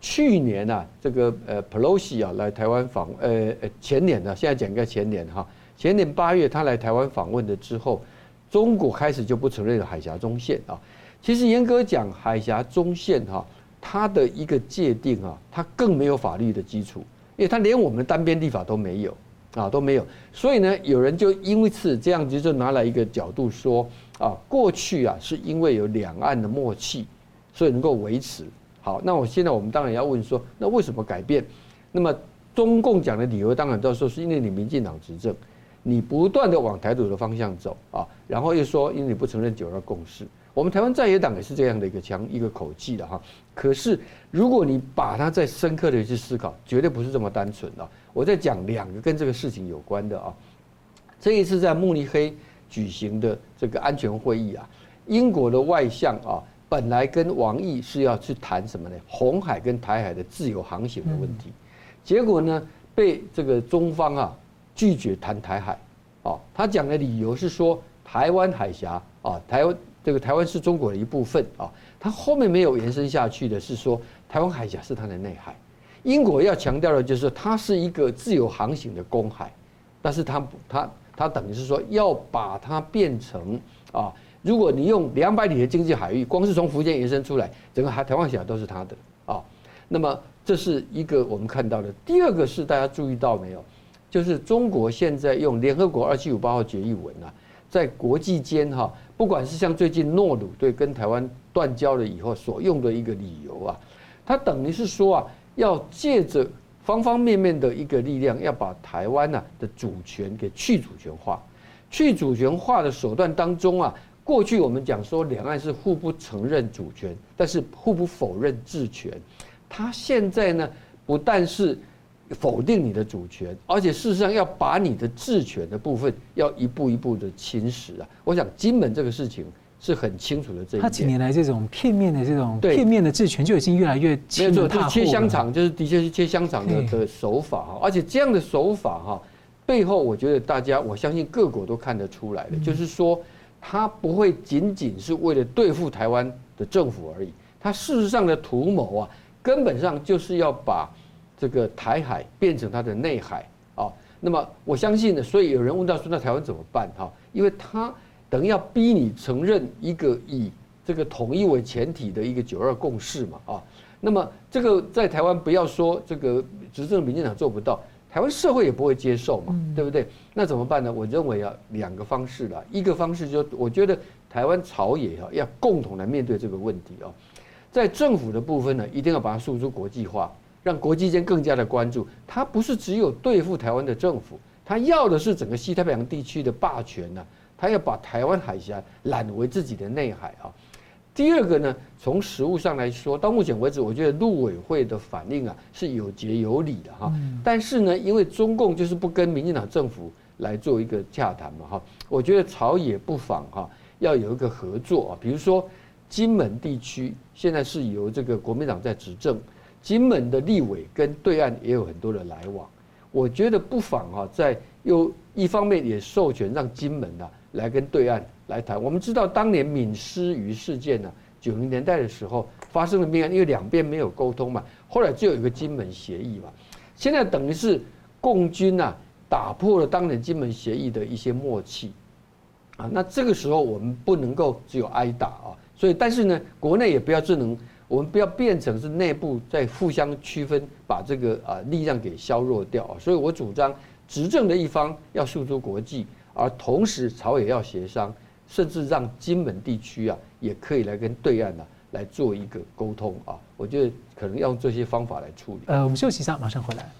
去年啊，这个呃，Pelosi 啊来台湾访，呃呃，前年呢，现在讲应该前年哈，前年八月他来台湾访问的之后，中国开始就不承认了海峡中线啊。其实严格讲，海峡中线哈，它的一个界定啊，它更没有法律的基础。因为他连我们单边立法都没有啊，都没有，所以呢，有人就因为此这样子就拿来一个角度说啊，过去啊是因为有两岸的默契，所以能够维持。好，那我现在我们当然要问说，那为什么改变？那么中共讲的理由当然都说是因为你民进党执政，你不断的往台独的方向走啊，然后又说因为你不承认九二共识。我们台湾在野党也是这样的一个强一个口气的哈。可是如果你把它再深刻的去思考，绝对不是这么单纯的。我在讲两个跟这个事情有关的啊。这一次在慕尼黑举行的这个安全会议啊，英国的外相啊，本来跟王毅是要去谈什么呢？红海跟台海的自由航行的问题，结果呢被这个中方啊拒绝谈台海。哦，他讲的理由是说台湾海峡啊，台湾。这个台湾是中国的一部分啊，它后面没有延伸下去的是说台湾海峡是它的内海。英国要强调的就是它是一个自由航行的公海，但是它它它等于是说要把它变成啊，如果你用两百里的经济海域，光是从福建延伸出来，整个海台湾海峡都是它的啊。那么这是一个我们看到的。第二个是大家注意到没有，就是中国现在用联合国二七五八号决议文啊，在国际间哈。不管是像最近诺鲁对跟台湾断交了以后所用的一个理由啊，它等于是说啊，要借着方方面面的一个力量，要把台湾呐的主权给去主权化。去主权化的手段当中啊，过去我们讲说两岸是互不承认主权，但是互不否认治权。它现在呢，不但是否定你的主权，而且事实上要把你的治权的部分要一步一步的侵蚀啊！我想金门这个事情是很清楚的这一点。他几年来这种片面的这种片面的治权就已经越来越没有错，就是切香肠，就是的确是切香肠的的手法哈。而且这样的手法哈，背后我觉得大家我相信各国都看得出来的，就是说他不会仅仅是为了对付台湾的政府而已，他事实上的图谋啊，根本上就是要把。这个台海变成它的内海啊，那么我相信呢，所以有人问到说，那台湾怎么办哈？因为他等于要逼你承认一个以这个统一为前提的一个九二共识嘛啊，那么这个在台湾不要说这个执政民进党做不到，台湾社会也不会接受嘛，对不对？那怎么办呢？我认为啊，两个方式啦，一个方式就我觉得台湾朝野哈要共同来面对这个问题啊，在政府的部分呢，一定要把它诉诸国际化。让国际间更加的关注，他不是只有对付台湾的政府，他要的是整个西太平洋地区的霸权呢，他要把台湾海峡揽为自己的内海啊。第二个呢，从实务上来说，到目前为止，我觉得陆委会的反应啊是有节有理的哈。但是呢，因为中共就是不跟民进党政府来做一个洽谈嘛哈，我觉得朝野不妨哈要有一个合作啊，比如说金门地区现在是由这个国民党在执政。金门的立委跟对岸也有很多的来往，我觉得不妨啊，在又一方面也授权让金门啊来跟对岸来谈。我们知道当年闽狮鱼事件呢，九零年代的时候发生了命案，因为两边没有沟通嘛，后来就有一个金门协议嘛。现在等于是共军啊打破了当年金门协议的一些默契啊，那这个时候我们不能够只有挨打啊，所以但是呢，国内也不要只能。我们不要变成是内部在互相区分，把这个啊力量给削弱掉啊。所以我主张执政的一方要诉诸国际，而同时朝野要协商，甚至让金门地区啊也可以来跟对岸啊来做一个沟通啊。我觉得可能要用这些方法来处理。呃，我们休息一下，马上回来。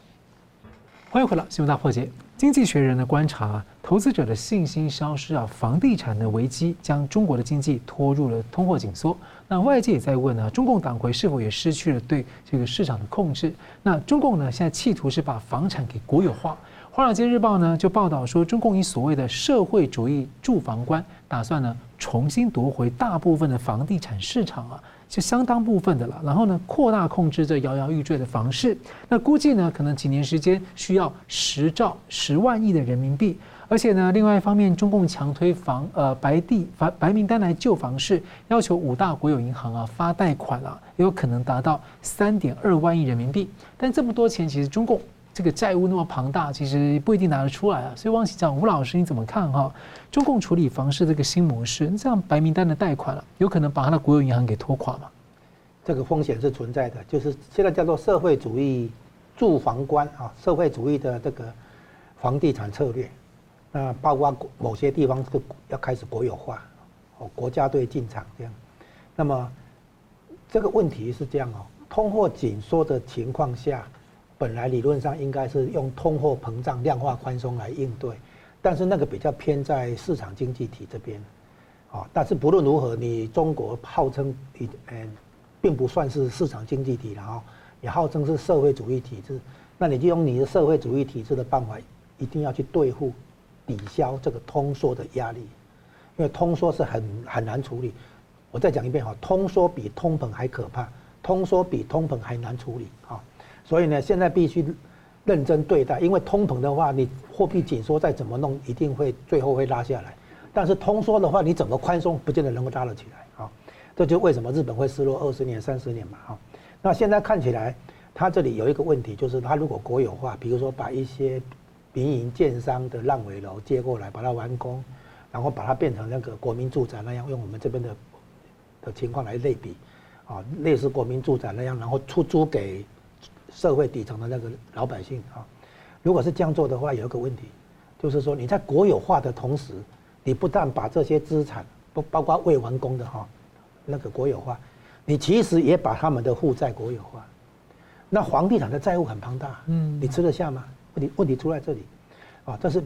欢迎回来，新闻大破解。经济学人的观察，投资者的信心消失啊，房地产的危机将中国的经济拖入了通货紧缩。那外界也在问呢，中共党魁是否也失去了对这个市场的控制？那中共呢，现在企图是把房产给国有化。华尔街日报呢就报道说，中共以所谓的社会主义住房观，打算呢重新夺回大部分的房地产市场啊。就相当部分的了，然后呢，扩大控制这摇摇欲坠的房市。那估计呢，可能几年时间需要十兆十万亿的人民币。而且呢，另外一方面，中共强推房呃白地白白名单来救房市，要求五大国有银行啊发贷款啊，也有可能达到三点二万亿人民币。但这么多钱，其实中共。这个债务那么庞大，其实不一定拿得出来啊。所以汪喜吴老师你怎么看哈？中共处理房市这个新模式，这样白名单的贷款了，有可能把他的国有银行给拖垮吗？这个风险是存在的，就是现在叫做社会主义住房观啊，社会主义的这个房地产策略，那包括某些地方是要开始国有化，哦，国家队进场这样。那么这个问题是这样哦，通货紧缩的情况下。本来理论上应该是用通货膨胀、量化宽松来应对，但是那个比较偏在市场经济体这边，啊，但是不论如何，你中国号称你嗯，并不算是市场经济体了啊，也号称是社会主义体制，那你就用你的社会主义体制的办法，一定要去对付、抵消这个通缩的压力，因为通缩是很很难处理。我再讲一遍哈，通缩比通膨还可怕，通缩比通膨还难处理啊，所以呢，现在必须认真对待，因为通膨的话，你货币紧缩再怎么弄，一定会最后会拉下来。但是通缩的话，你怎么宽松，不见得能够拉得起来啊。这就为什么日本会失落二十年、三十年嘛啊。那现在看起来，它这里有一个问题，就是它如果国有化，比如说把一些民营建商的烂尾楼接过来，把它完工，然后把它变成那个国民住宅那样，用我们这边的。的情况来类比，啊，类似国民住宅那样，然后出租给社会底层的那个老百姓啊。如果是这样做的话，有一个问题，就是说你在国有化的同时，你不但把这些资产不包括未完工的哈，那个国有化，你其实也把他们的负债国有化。那房地产的债务很庞大，嗯，你吃得下吗？问题问题出在这里，啊，但是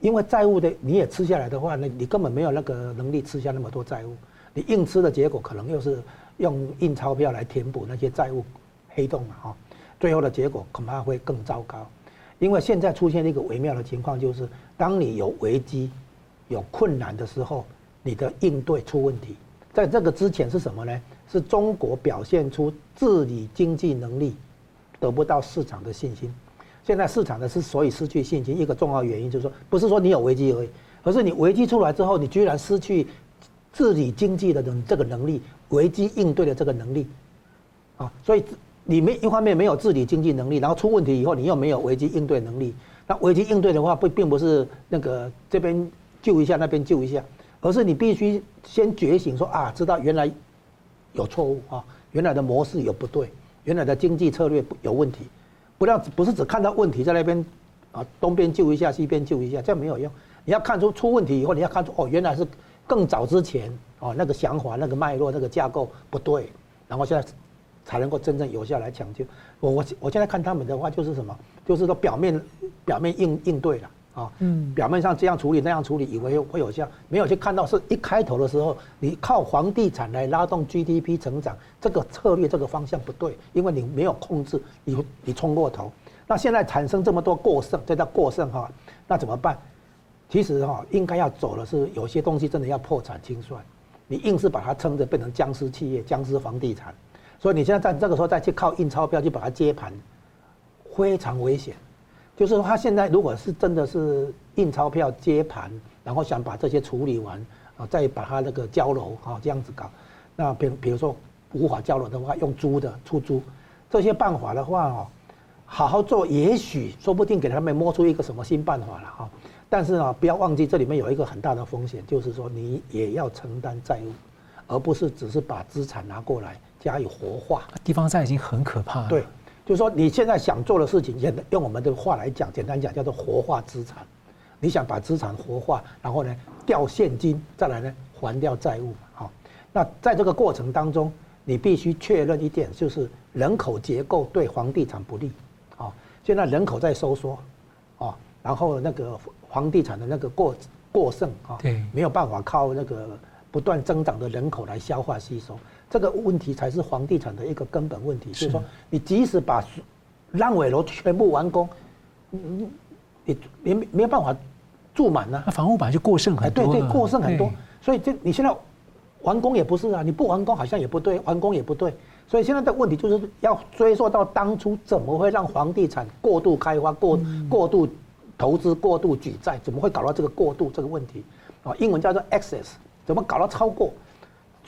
因为债务的你也吃下来的话，那你根本没有那个能力吃下那么多债务。你硬吃的结果，可能又是用印钞票来填补那些债务黑洞嘛？哈，最后的结果恐怕会更糟糕，因为现在出现一个微妙的情况，就是当你有危机、有困难的时候，你的应对出问题。在这个之前是什么呢？是中国表现出治理经济能力得不到市场的信心。现在市场的是所以失去信心，一个重要原因就是说，不是说你有危机而已，而是你危机出来之后，你居然失去。治理经济的这个能力，危机应对的这个能力，啊，所以你没一方面没有治理经济能力，然后出问题以后你又没有危机应对能力。那危机应对的话，不并不是那个这边救一下，那边救一下，而是你必须先觉醒，说啊，知道原来有错误啊，原来的模式有不对，原来的经济策略有问题，不要不是只看到问题在那边啊，东边救一下，西边救一下，这样没有用。你要看出出问题以后，你要看出哦，原来是。更早之前哦，那个想法、那个脉络、那个架构不对，然后现在才能够真正有效来抢救。我我我现在看他们的话，就是什么，就是说表面表面应应对了啊，嗯，表面上这样处理那样处理，以为会有效，没有去看到是一开头的时候，你靠房地产来拉动 GDP 成长，这个策略这个方向不对，因为你没有控制，你你冲过头，那现在产生这么多过剩，这叫过剩哈，那怎么办？其实哈，应该要走的是有些东西真的要破产清算，你硬是把它撑着变成僵尸企业、僵尸房地产，所以你现在在这个时候再去靠印钞票去把它接盘，非常危险。就是说，他现在如果是真的是印钞票接盘，然后想把这些处理完啊，再把它那个交楼啊这样子搞，那比比如说无法交楼的话，用租的出租这些办法的话哦，好好做，也许说不定给他们摸出一个什么新办法了哈。但是呢，不要忘记这里面有一个很大的风险，就是说你也要承担债务，而不是只是把资产拿过来加以活化。地方债已经很可怕了。对，就是说你现在想做的事情，用我们的话来讲，简单讲叫做活化资产。你想把资产活化，然后呢调现金，再来呢还掉债务。好，那在这个过程当中，你必须确认一点，就是人口结构对房地产不利。啊，现在人口在收缩，啊，然后那个。房地产的那个过过剩啊，对，没有办法靠那个不断增长的人口来消化吸收，这个问题才是房地产的一个根本问题。就是说，你即使把烂尾楼全部完工，你你没没有办法住满呢？那房屋本来就过剩很多，对对，过剩很多，所以这你现在完工也不是啊，你不完工好像也不对，完工也不对，所以现在的问题就是要追溯到当初怎么会让房地产过度开发、过过度。投资过度举债，怎么会搞到这个过度这个问题？啊，英文叫做 excess，怎么搞到超过？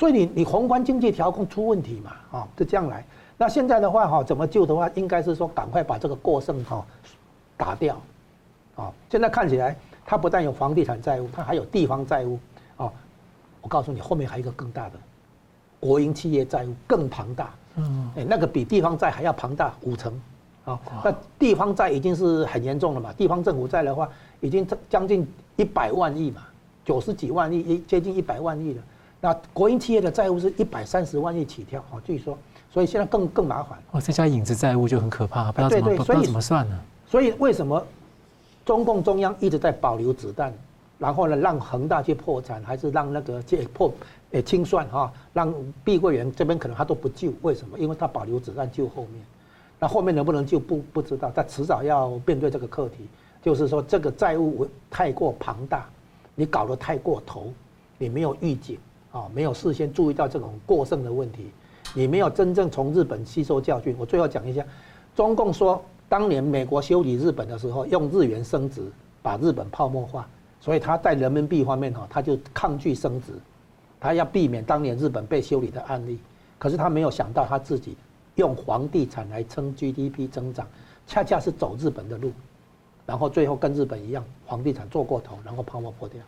所以你你宏观经济调控出问题嘛？啊，就这样来。那现在的话哈，怎么救的话，应该是说赶快把这个过剩哈打掉。啊，现在看起来它不但有房地产债务，它还有地方债务。啊，我告诉你，后面还有一个更大的国营企业债务更庞大。嗯，哎，那个比地方债还要庞大五成。啊，那地方债已经是很严重了嘛？地方政府债的话，已经将近一百万亿嘛，九十几万亿，接近一百万亿了。那国营企业的债务是一百三十万亿起跳，啊，据说，所以现在更更麻烦。哦，这家影子债务就很可怕，不知道怎么不知道怎么算呢？所以为什么中共中央一直在保留子弹，然后呢，让恒大去破产，还是让那个借破诶清算哈，让碧桂园这边可能他都不救，为什么？因为他保留子弹救后面，那后面能不能救不不知道，但迟早要面对这个课题，就是说这个债务太过庞大，你搞得太过头，你没有预警啊，没有事先注意到这种过剩的问题，你没有真正从日本吸收教训。我最后讲一下，中共说当年美国修理日本的时候用日元升值，把日本泡沫化。所以他在人民币方面哈，他就抗拒升值，他要避免当年日本被修理的案例。可是他没有想到他自己用房地产来撑 GDP 增长，恰恰是走日本的路，然后最后跟日本一样，房地产做过头，然后泡沫破掉。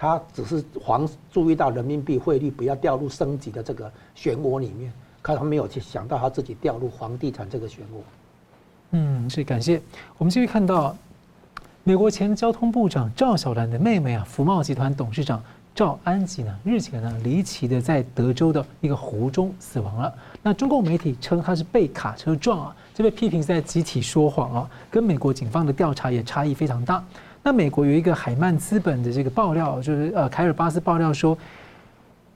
他只是防注意到人民币汇率不要掉入升级的这个漩涡里面，可他没有去想到他自己掉入房地产这个漩涡。嗯，是感谢。我们继续看到。美国前交通部长赵小兰的妹妹啊，福茂集团董事长赵安吉呢，日前呢离奇的在德州的一个湖中死亡了。那中共媒体称他是被卡车撞啊，这被批评在集体说谎啊，跟美国警方的调查也差异非常大。那美国有一个海曼资本的这个爆料，就是呃凯尔巴斯爆料说。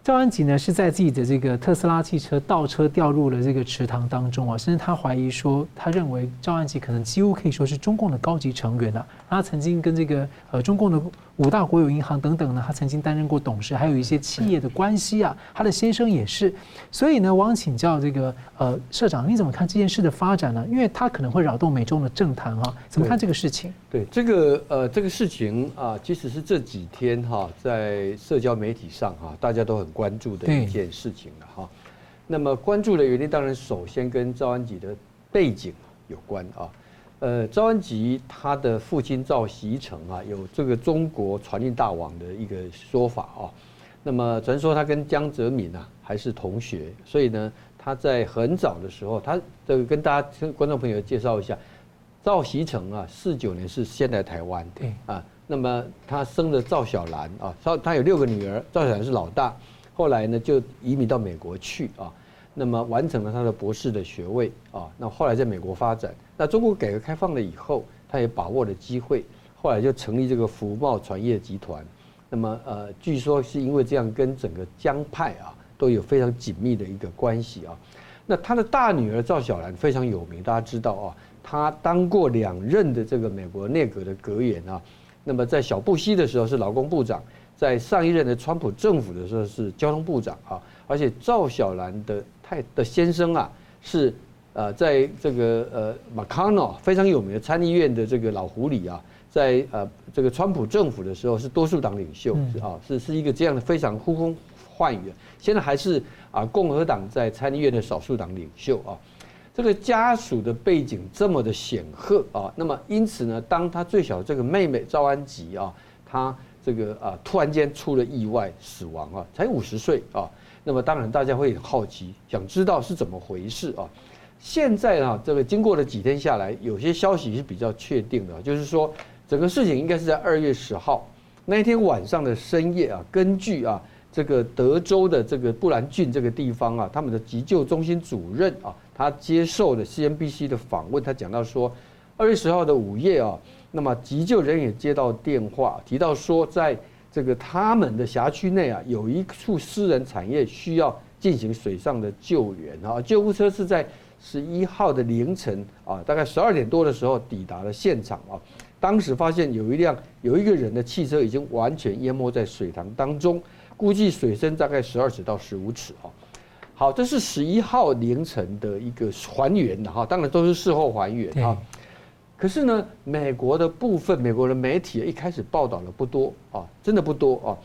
赵安吉呢是在自己的这个特斯拉汽车倒车掉入了这个池塘当中啊，甚至他怀疑说，他认为赵安吉可能几乎可以说是中共的高级成员了。他曾经跟这个呃中共的五大国有银行等等呢，他曾经担任过董事，还有一些企业的关系啊。他的先生也是，所以呢，我想请教这个呃社长，你怎么看这件事的发展呢？因为他可能会扰动美中的政坛哈，怎么看这个事情？对，对这个呃这个事情啊，即使是这几天哈，在社交媒体上哈，大家都很。关注的一件事情了哈，那么关注的原因当然首先跟赵安吉的背景有关啊，呃，赵安吉他的父亲赵锡成啊，有这个中国传令大王的一个说法啊，那么传说他跟江泽民啊还是同学，所以呢，他在很早的时候，他这个跟大家跟观众朋友介绍一下，赵锡成啊，四九年是先来台湾，对啊，那么他生了赵小兰啊，他他有六个女儿，赵小兰是老大。后来呢，就移民到美国去啊，那么完成了他的博士的学位啊。那后来在美国发展。那中国改革开放了以后，他也把握了机会，后来就成立这个福茂船业集团。那么呃，据说是因为这样，跟整个江派啊都有非常紧密的一个关系啊。那他的大女儿赵小兰非常有名，大家知道啊，她当过两任的这个美国内阁的阁员啊。那么在小布希的时候是劳工部长。在上一任的川普政府的时候是交通部长啊，而且赵小兰的太的先生啊是呃在这个呃 McConnell 非常有名的参议院的这个老狐狸啊，在呃这个川普政府的时候是多数党领袖啊，是是一个这样的非常呼风唤雨，现在还是啊共和党在参议院的少数党领袖啊，这个家属的背景这么的显赫啊，那么因此呢，当他最小的这个妹妹赵安吉啊，她。这个啊，突然间出了意外死亡啊，才五十岁啊。那么当然大家会很好奇，想知道是怎么回事啊。现在啊，这个经过了几天下来，有些消息是比较确定的，就是说整个事情应该是在二月十号那一天晚上的深夜啊。根据啊，这个德州的这个布兰郡这个地方啊，他们的急救中心主任啊，他接受了 CNBC 的访问，他讲到说，二月十号的午夜啊。那么急救人员接到电话，提到说，在这个他们的辖区内啊，有一处私人产业需要进行水上的救援啊。救护车是在十一号的凌晨啊，大概十二点多的时候抵达了现场啊。当时发现有一辆有一个人的汽车已经完全淹没在水塘当中，估计水深大概十二尺到十五尺啊。好，这是十一号凌晨的一个还原的哈，当然都是事后还原啊。可是呢，美国的部分，美国的媒体一开始报道的不多啊，真的不多啊，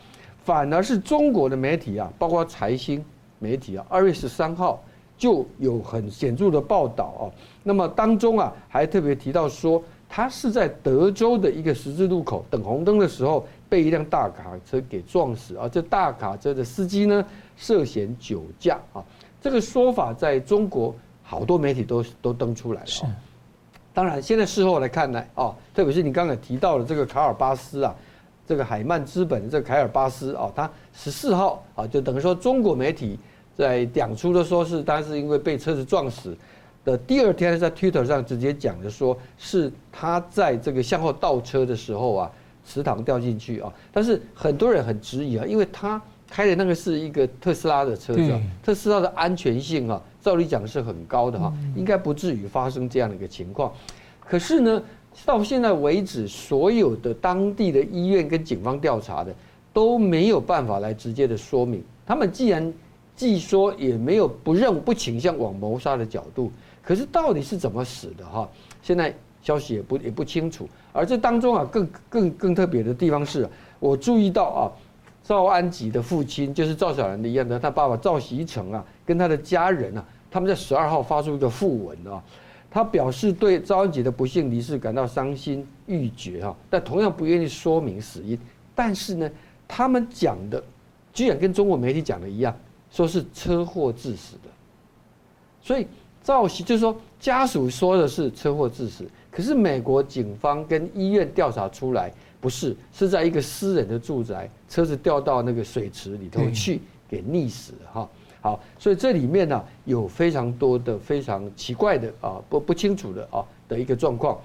反而是中国的媒体啊，包括财新媒体啊，二月十三号就有很显著的报道啊。那么当中啊，还特别提到说，他是在德州的一个十字路口等红灯的时候，被一辆大卡车给撞死啊。这大卡车的司机呢，涉嫌酒驾啊。这个说法在中国好多媒体都都登出来了。当然，现在事后来看呢，哦，特别是你刚才提到的这个卡尔巴斯啊，这个海曼资本的这个凯尔巴斯啊，他十四号啊，就等于说中国媒体在讲出的说是，他是因为被车子撞死的第二天，在 Twitter 上直接讲的说，是他在这个向后倒车的时候啊，池塘掉进去啊。但是很多人很质疑啊，因为他开的那个是一个特斯拉的车子，啊，特斯拉的安全性啊，照理讲是很高的哈，应该不至于发生这样的一个情况。可是呢，到现在为止，所有的当地的医院跟警方调查的都没有办法来直接的说明。他们既然既说也没有不认不倾向往谋杀的角度，可是到底是怎么死的哈？现在消息也不也不清楚。而这当中啊，更更更特别的地方是，我注意到啊，赵安吉的父亲就是赵小兰的一样的，他爸爸赵锡成啊，跟他的家人啊，他们在十二号发出一个訃文啊。他表示对赵安吉的不幸离世感到伤心欲绝哈，但同样不愿意说明死因。但是呢，他们讲的居然跟中国媒体讲的一样，说是车祸致死的。所以赵锡就是说家属说的是车祸致死，可是美国警方跟医院调查出来不是，是在一个私人的住宅，车子掉到那个水池里头去给溺死了哈。好，所以这里面呢、啊、有非常多的非常奇怪的啊不不清楚的啊的一个状况。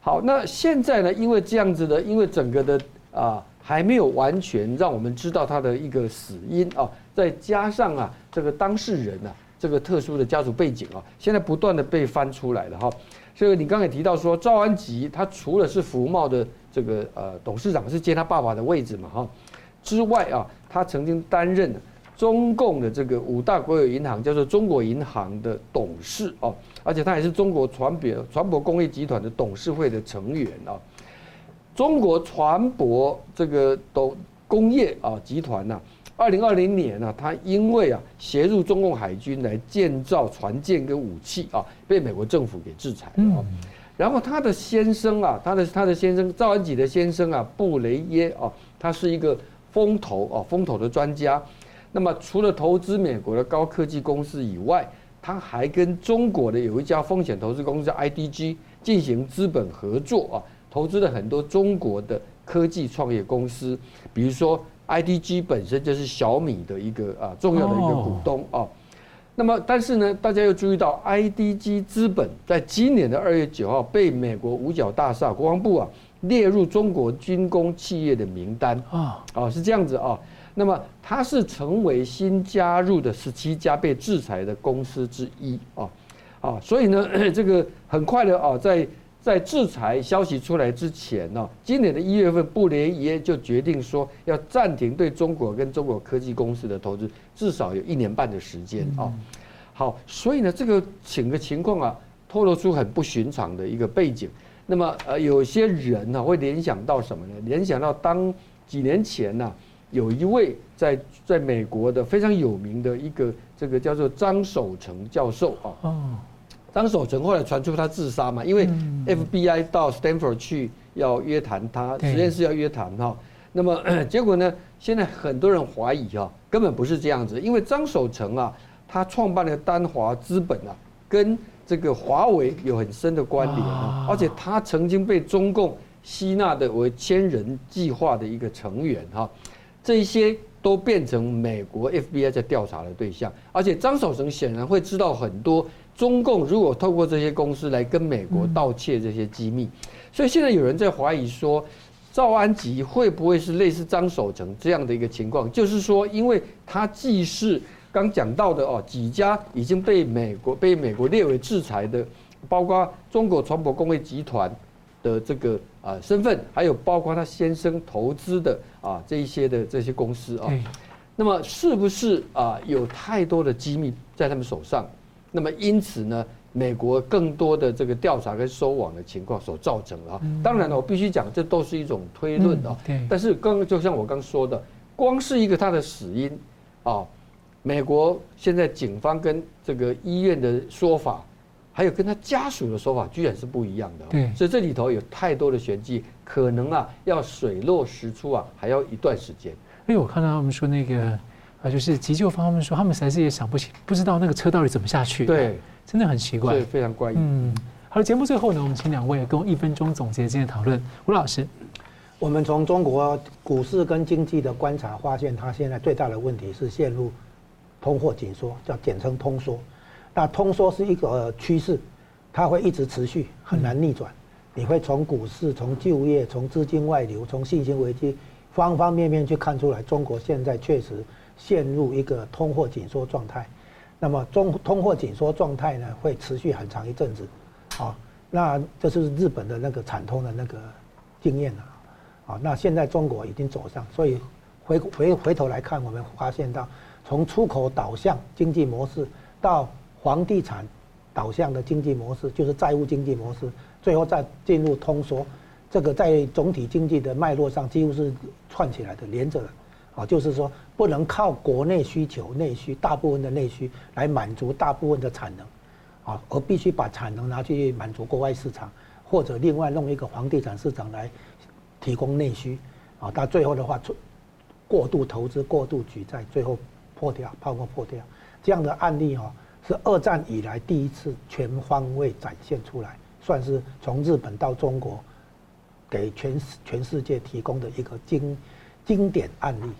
好，那现在呢，因为这样子的，因为整个的啊还没有完全让我们知道他的一个死因啊，再加上啊这个当事人啊这个特殊的家族背景啊，现在不断的被翻出来了哈。所以你刚才提到说赵安吉他除了是福茂的这个呃董事长是接他爸爸的位置嘛哈之外啊，他曾经担任。中共的这个五大国有银行叫做中国银行的董事哦，而且他也是中国船舶船舶工业集团的董事会的成员啊。中国船舶这个董工业啊集团呢，二零二零年呢，他因为啊协助中共海军来建造船舰跟武器啊，被美国政府给制裁了啊。然后他的先生啊，他的他的先生赵安吉的先生啊，布雷耶啊，他是一个风投啊风投的专家。那么除了投资美国的高科技公司以外，他还跟中国的有一家风险投资公司 IDG 进行资本合作啊，投资了很多中国的科技创业公司，比如说 IDG 本身就是小米的一个啊重要的一个股东啊。那么但是呢，大家又注意到 IDG 资本在今年的二月九号被美国五角大厦国防部啊列入中国军工企业的名单。啊，哦是这样子啊。那么它是成为新加入的十七家被制裁的公司之一啊，啊，所以呢，这个很快的啊，在在制裁消息出来之前呢，今年的一月份，布雷耶就决定说要暂停对中国跟中国科技公司的投资，至少有一年半的时间啊。好，所以呢，这个整个情况啊，透露出很不寻常的一个背景。那么呃，有些人呢会联想到什么呢？联想到当几年前呢？有一位在在美国的非常有名的一个这个叫做张守成教授啊，张守成后来传出他自杀嘛，因为 FBI 到 Stanford 去要约谈他，实验室要约谈哈，那么 结果呢，现在很多人怀疑哈，根本不是这样子，因为张守成啊，他创办的丹华资本啊，跟这个华为有很深的关联啊，而且他曾经被中共吸纳的为千人计划的一个成员哈。这些都变成美国 FBI 在调查的对象，而且张守成显然会知道很多中共如果透过这些公司来跟美国盗窃这些机密，所以现在有人在怀疑说，赵安吉会不会是类似张守成这样的一个情况？就是说，因为他既是刚讲到的哦，几家已经被美国被美国列为制裁的，包括中国船舶工业集团。的这个啊身份，还有包括他先生投资的啊这一些的这些公司啊，那么是不是啊有太多的机密在他们手上？那么因此呢，美国更多的这个调查跟收网的情况所造成的啊。当然了，我必须讲，这都是一种推论啊。但是刚刚就像我刚说的，光是一个他的死因啊，美国现在警方跟这个医院的说法。还有跟他家属的说法，居然是不一样的。对，所以这里头有太多的玄机，可能啊要水落石出啊，还要一段时间。因为我看到他们说那个啊，就是急救方他们说他们实在是也想不起，不知道那个车到底怎么下去。对，真的很奇怪，对，非常怪异。嗯，好了，节目最后呢，我们请两位跟我一分钟总结今天的讨论。吴老师，我们从中国股市跟经济的观察发现，它现在最大的问题是陷入通货紧缩，叫简称通缩。那通缩是一个趋势，它会一直持续，很难逆转。你会从股市、从就业、从资金外流、从信心危机方方面面去看出来，中国现在确实陷入一个通货紧缩状态。那么中通货紧缩状态呢，会持续很长一阵子。好，那这是日本的那个惨痛的那个经验了。好，那现在中国已经走上，所以回回回头来看，我们发现到从出口导向经济模式到房地产导向的经济模式，就是债务经济模式。最后再进入通缩，这个在总体经济的脉络上几乎是串起来的，连着的，啊，就是说不能靠国内需求、内需大部分的内需来满足大部分的产能，啊，而必须把产能拿去满足国外市场，或者另外弄一个房地产市场来提供内需，啊，到最后的话，过度投资、过度举债，最后破掉、泡沫破掉，这样的案例哈，是二战以来第一次全方位展现出来。算是从日本到中国，给全全世界提供的一个经经典案例。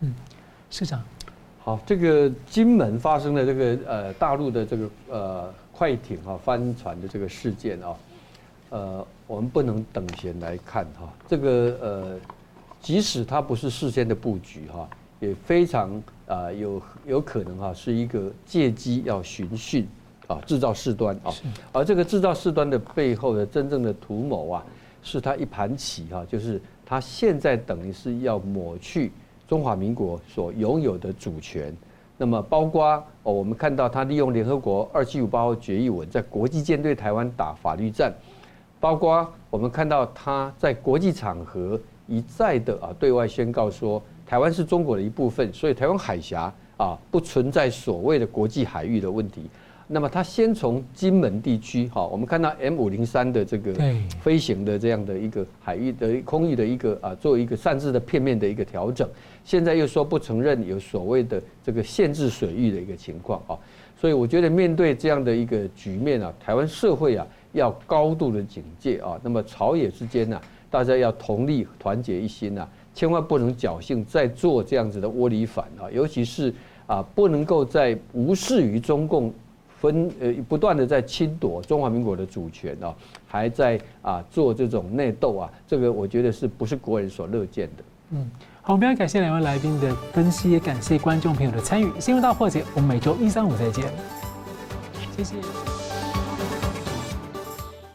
嗯，市长，好，这个金门发生的这个呃大陆的这个呃快艇啊帆船的这个事件啊，呃，我们不能等闲来看哈。这个呃，即使它不是事先的布局哈，也非常啊有有可能哈是一个借机要寻衅。啊，制造事端啊，而这个制造事端的背后的真正的图谋啊，是他一盘棋哈，就是他现在等于是要抹去中华民国所拥有的主权，那么包括哦，我们看到他利用联合国二七五八号决议文在国际间对台湾打法律战，包括我们看到他在国际场合一再的啊对外宣告说台湾是中国的一部分，所以台湾海峡啊不存在所谓的国际海域的问题。那么他先从金门地区，哈，我们看到 M 五零三的这个飞行的这样的一个海域的空域的一个啊，做一个擅自的片面的一个调整，现在又说不承认有所谓的这个限制水域的一个情况啊，所以我觉得面对这样的一个局面啊，台湾社会啊要高度的警戒啊，那么朝野之间呢，大家要同力团结一心呐，千万不能侥幸再做这样子的窝里反啊，尤其是啊不能够在无视于中共。分呃不断的在侵夺中华民国的主权啊，还在啊做这种内斗啊，这个我觉得是不是国人所乐见的？嗯，好，我们非常感谢两位来宾的分析，也感谢观众朋友的参与。新闻大破解，我们每周一、三、五再见，谢谢。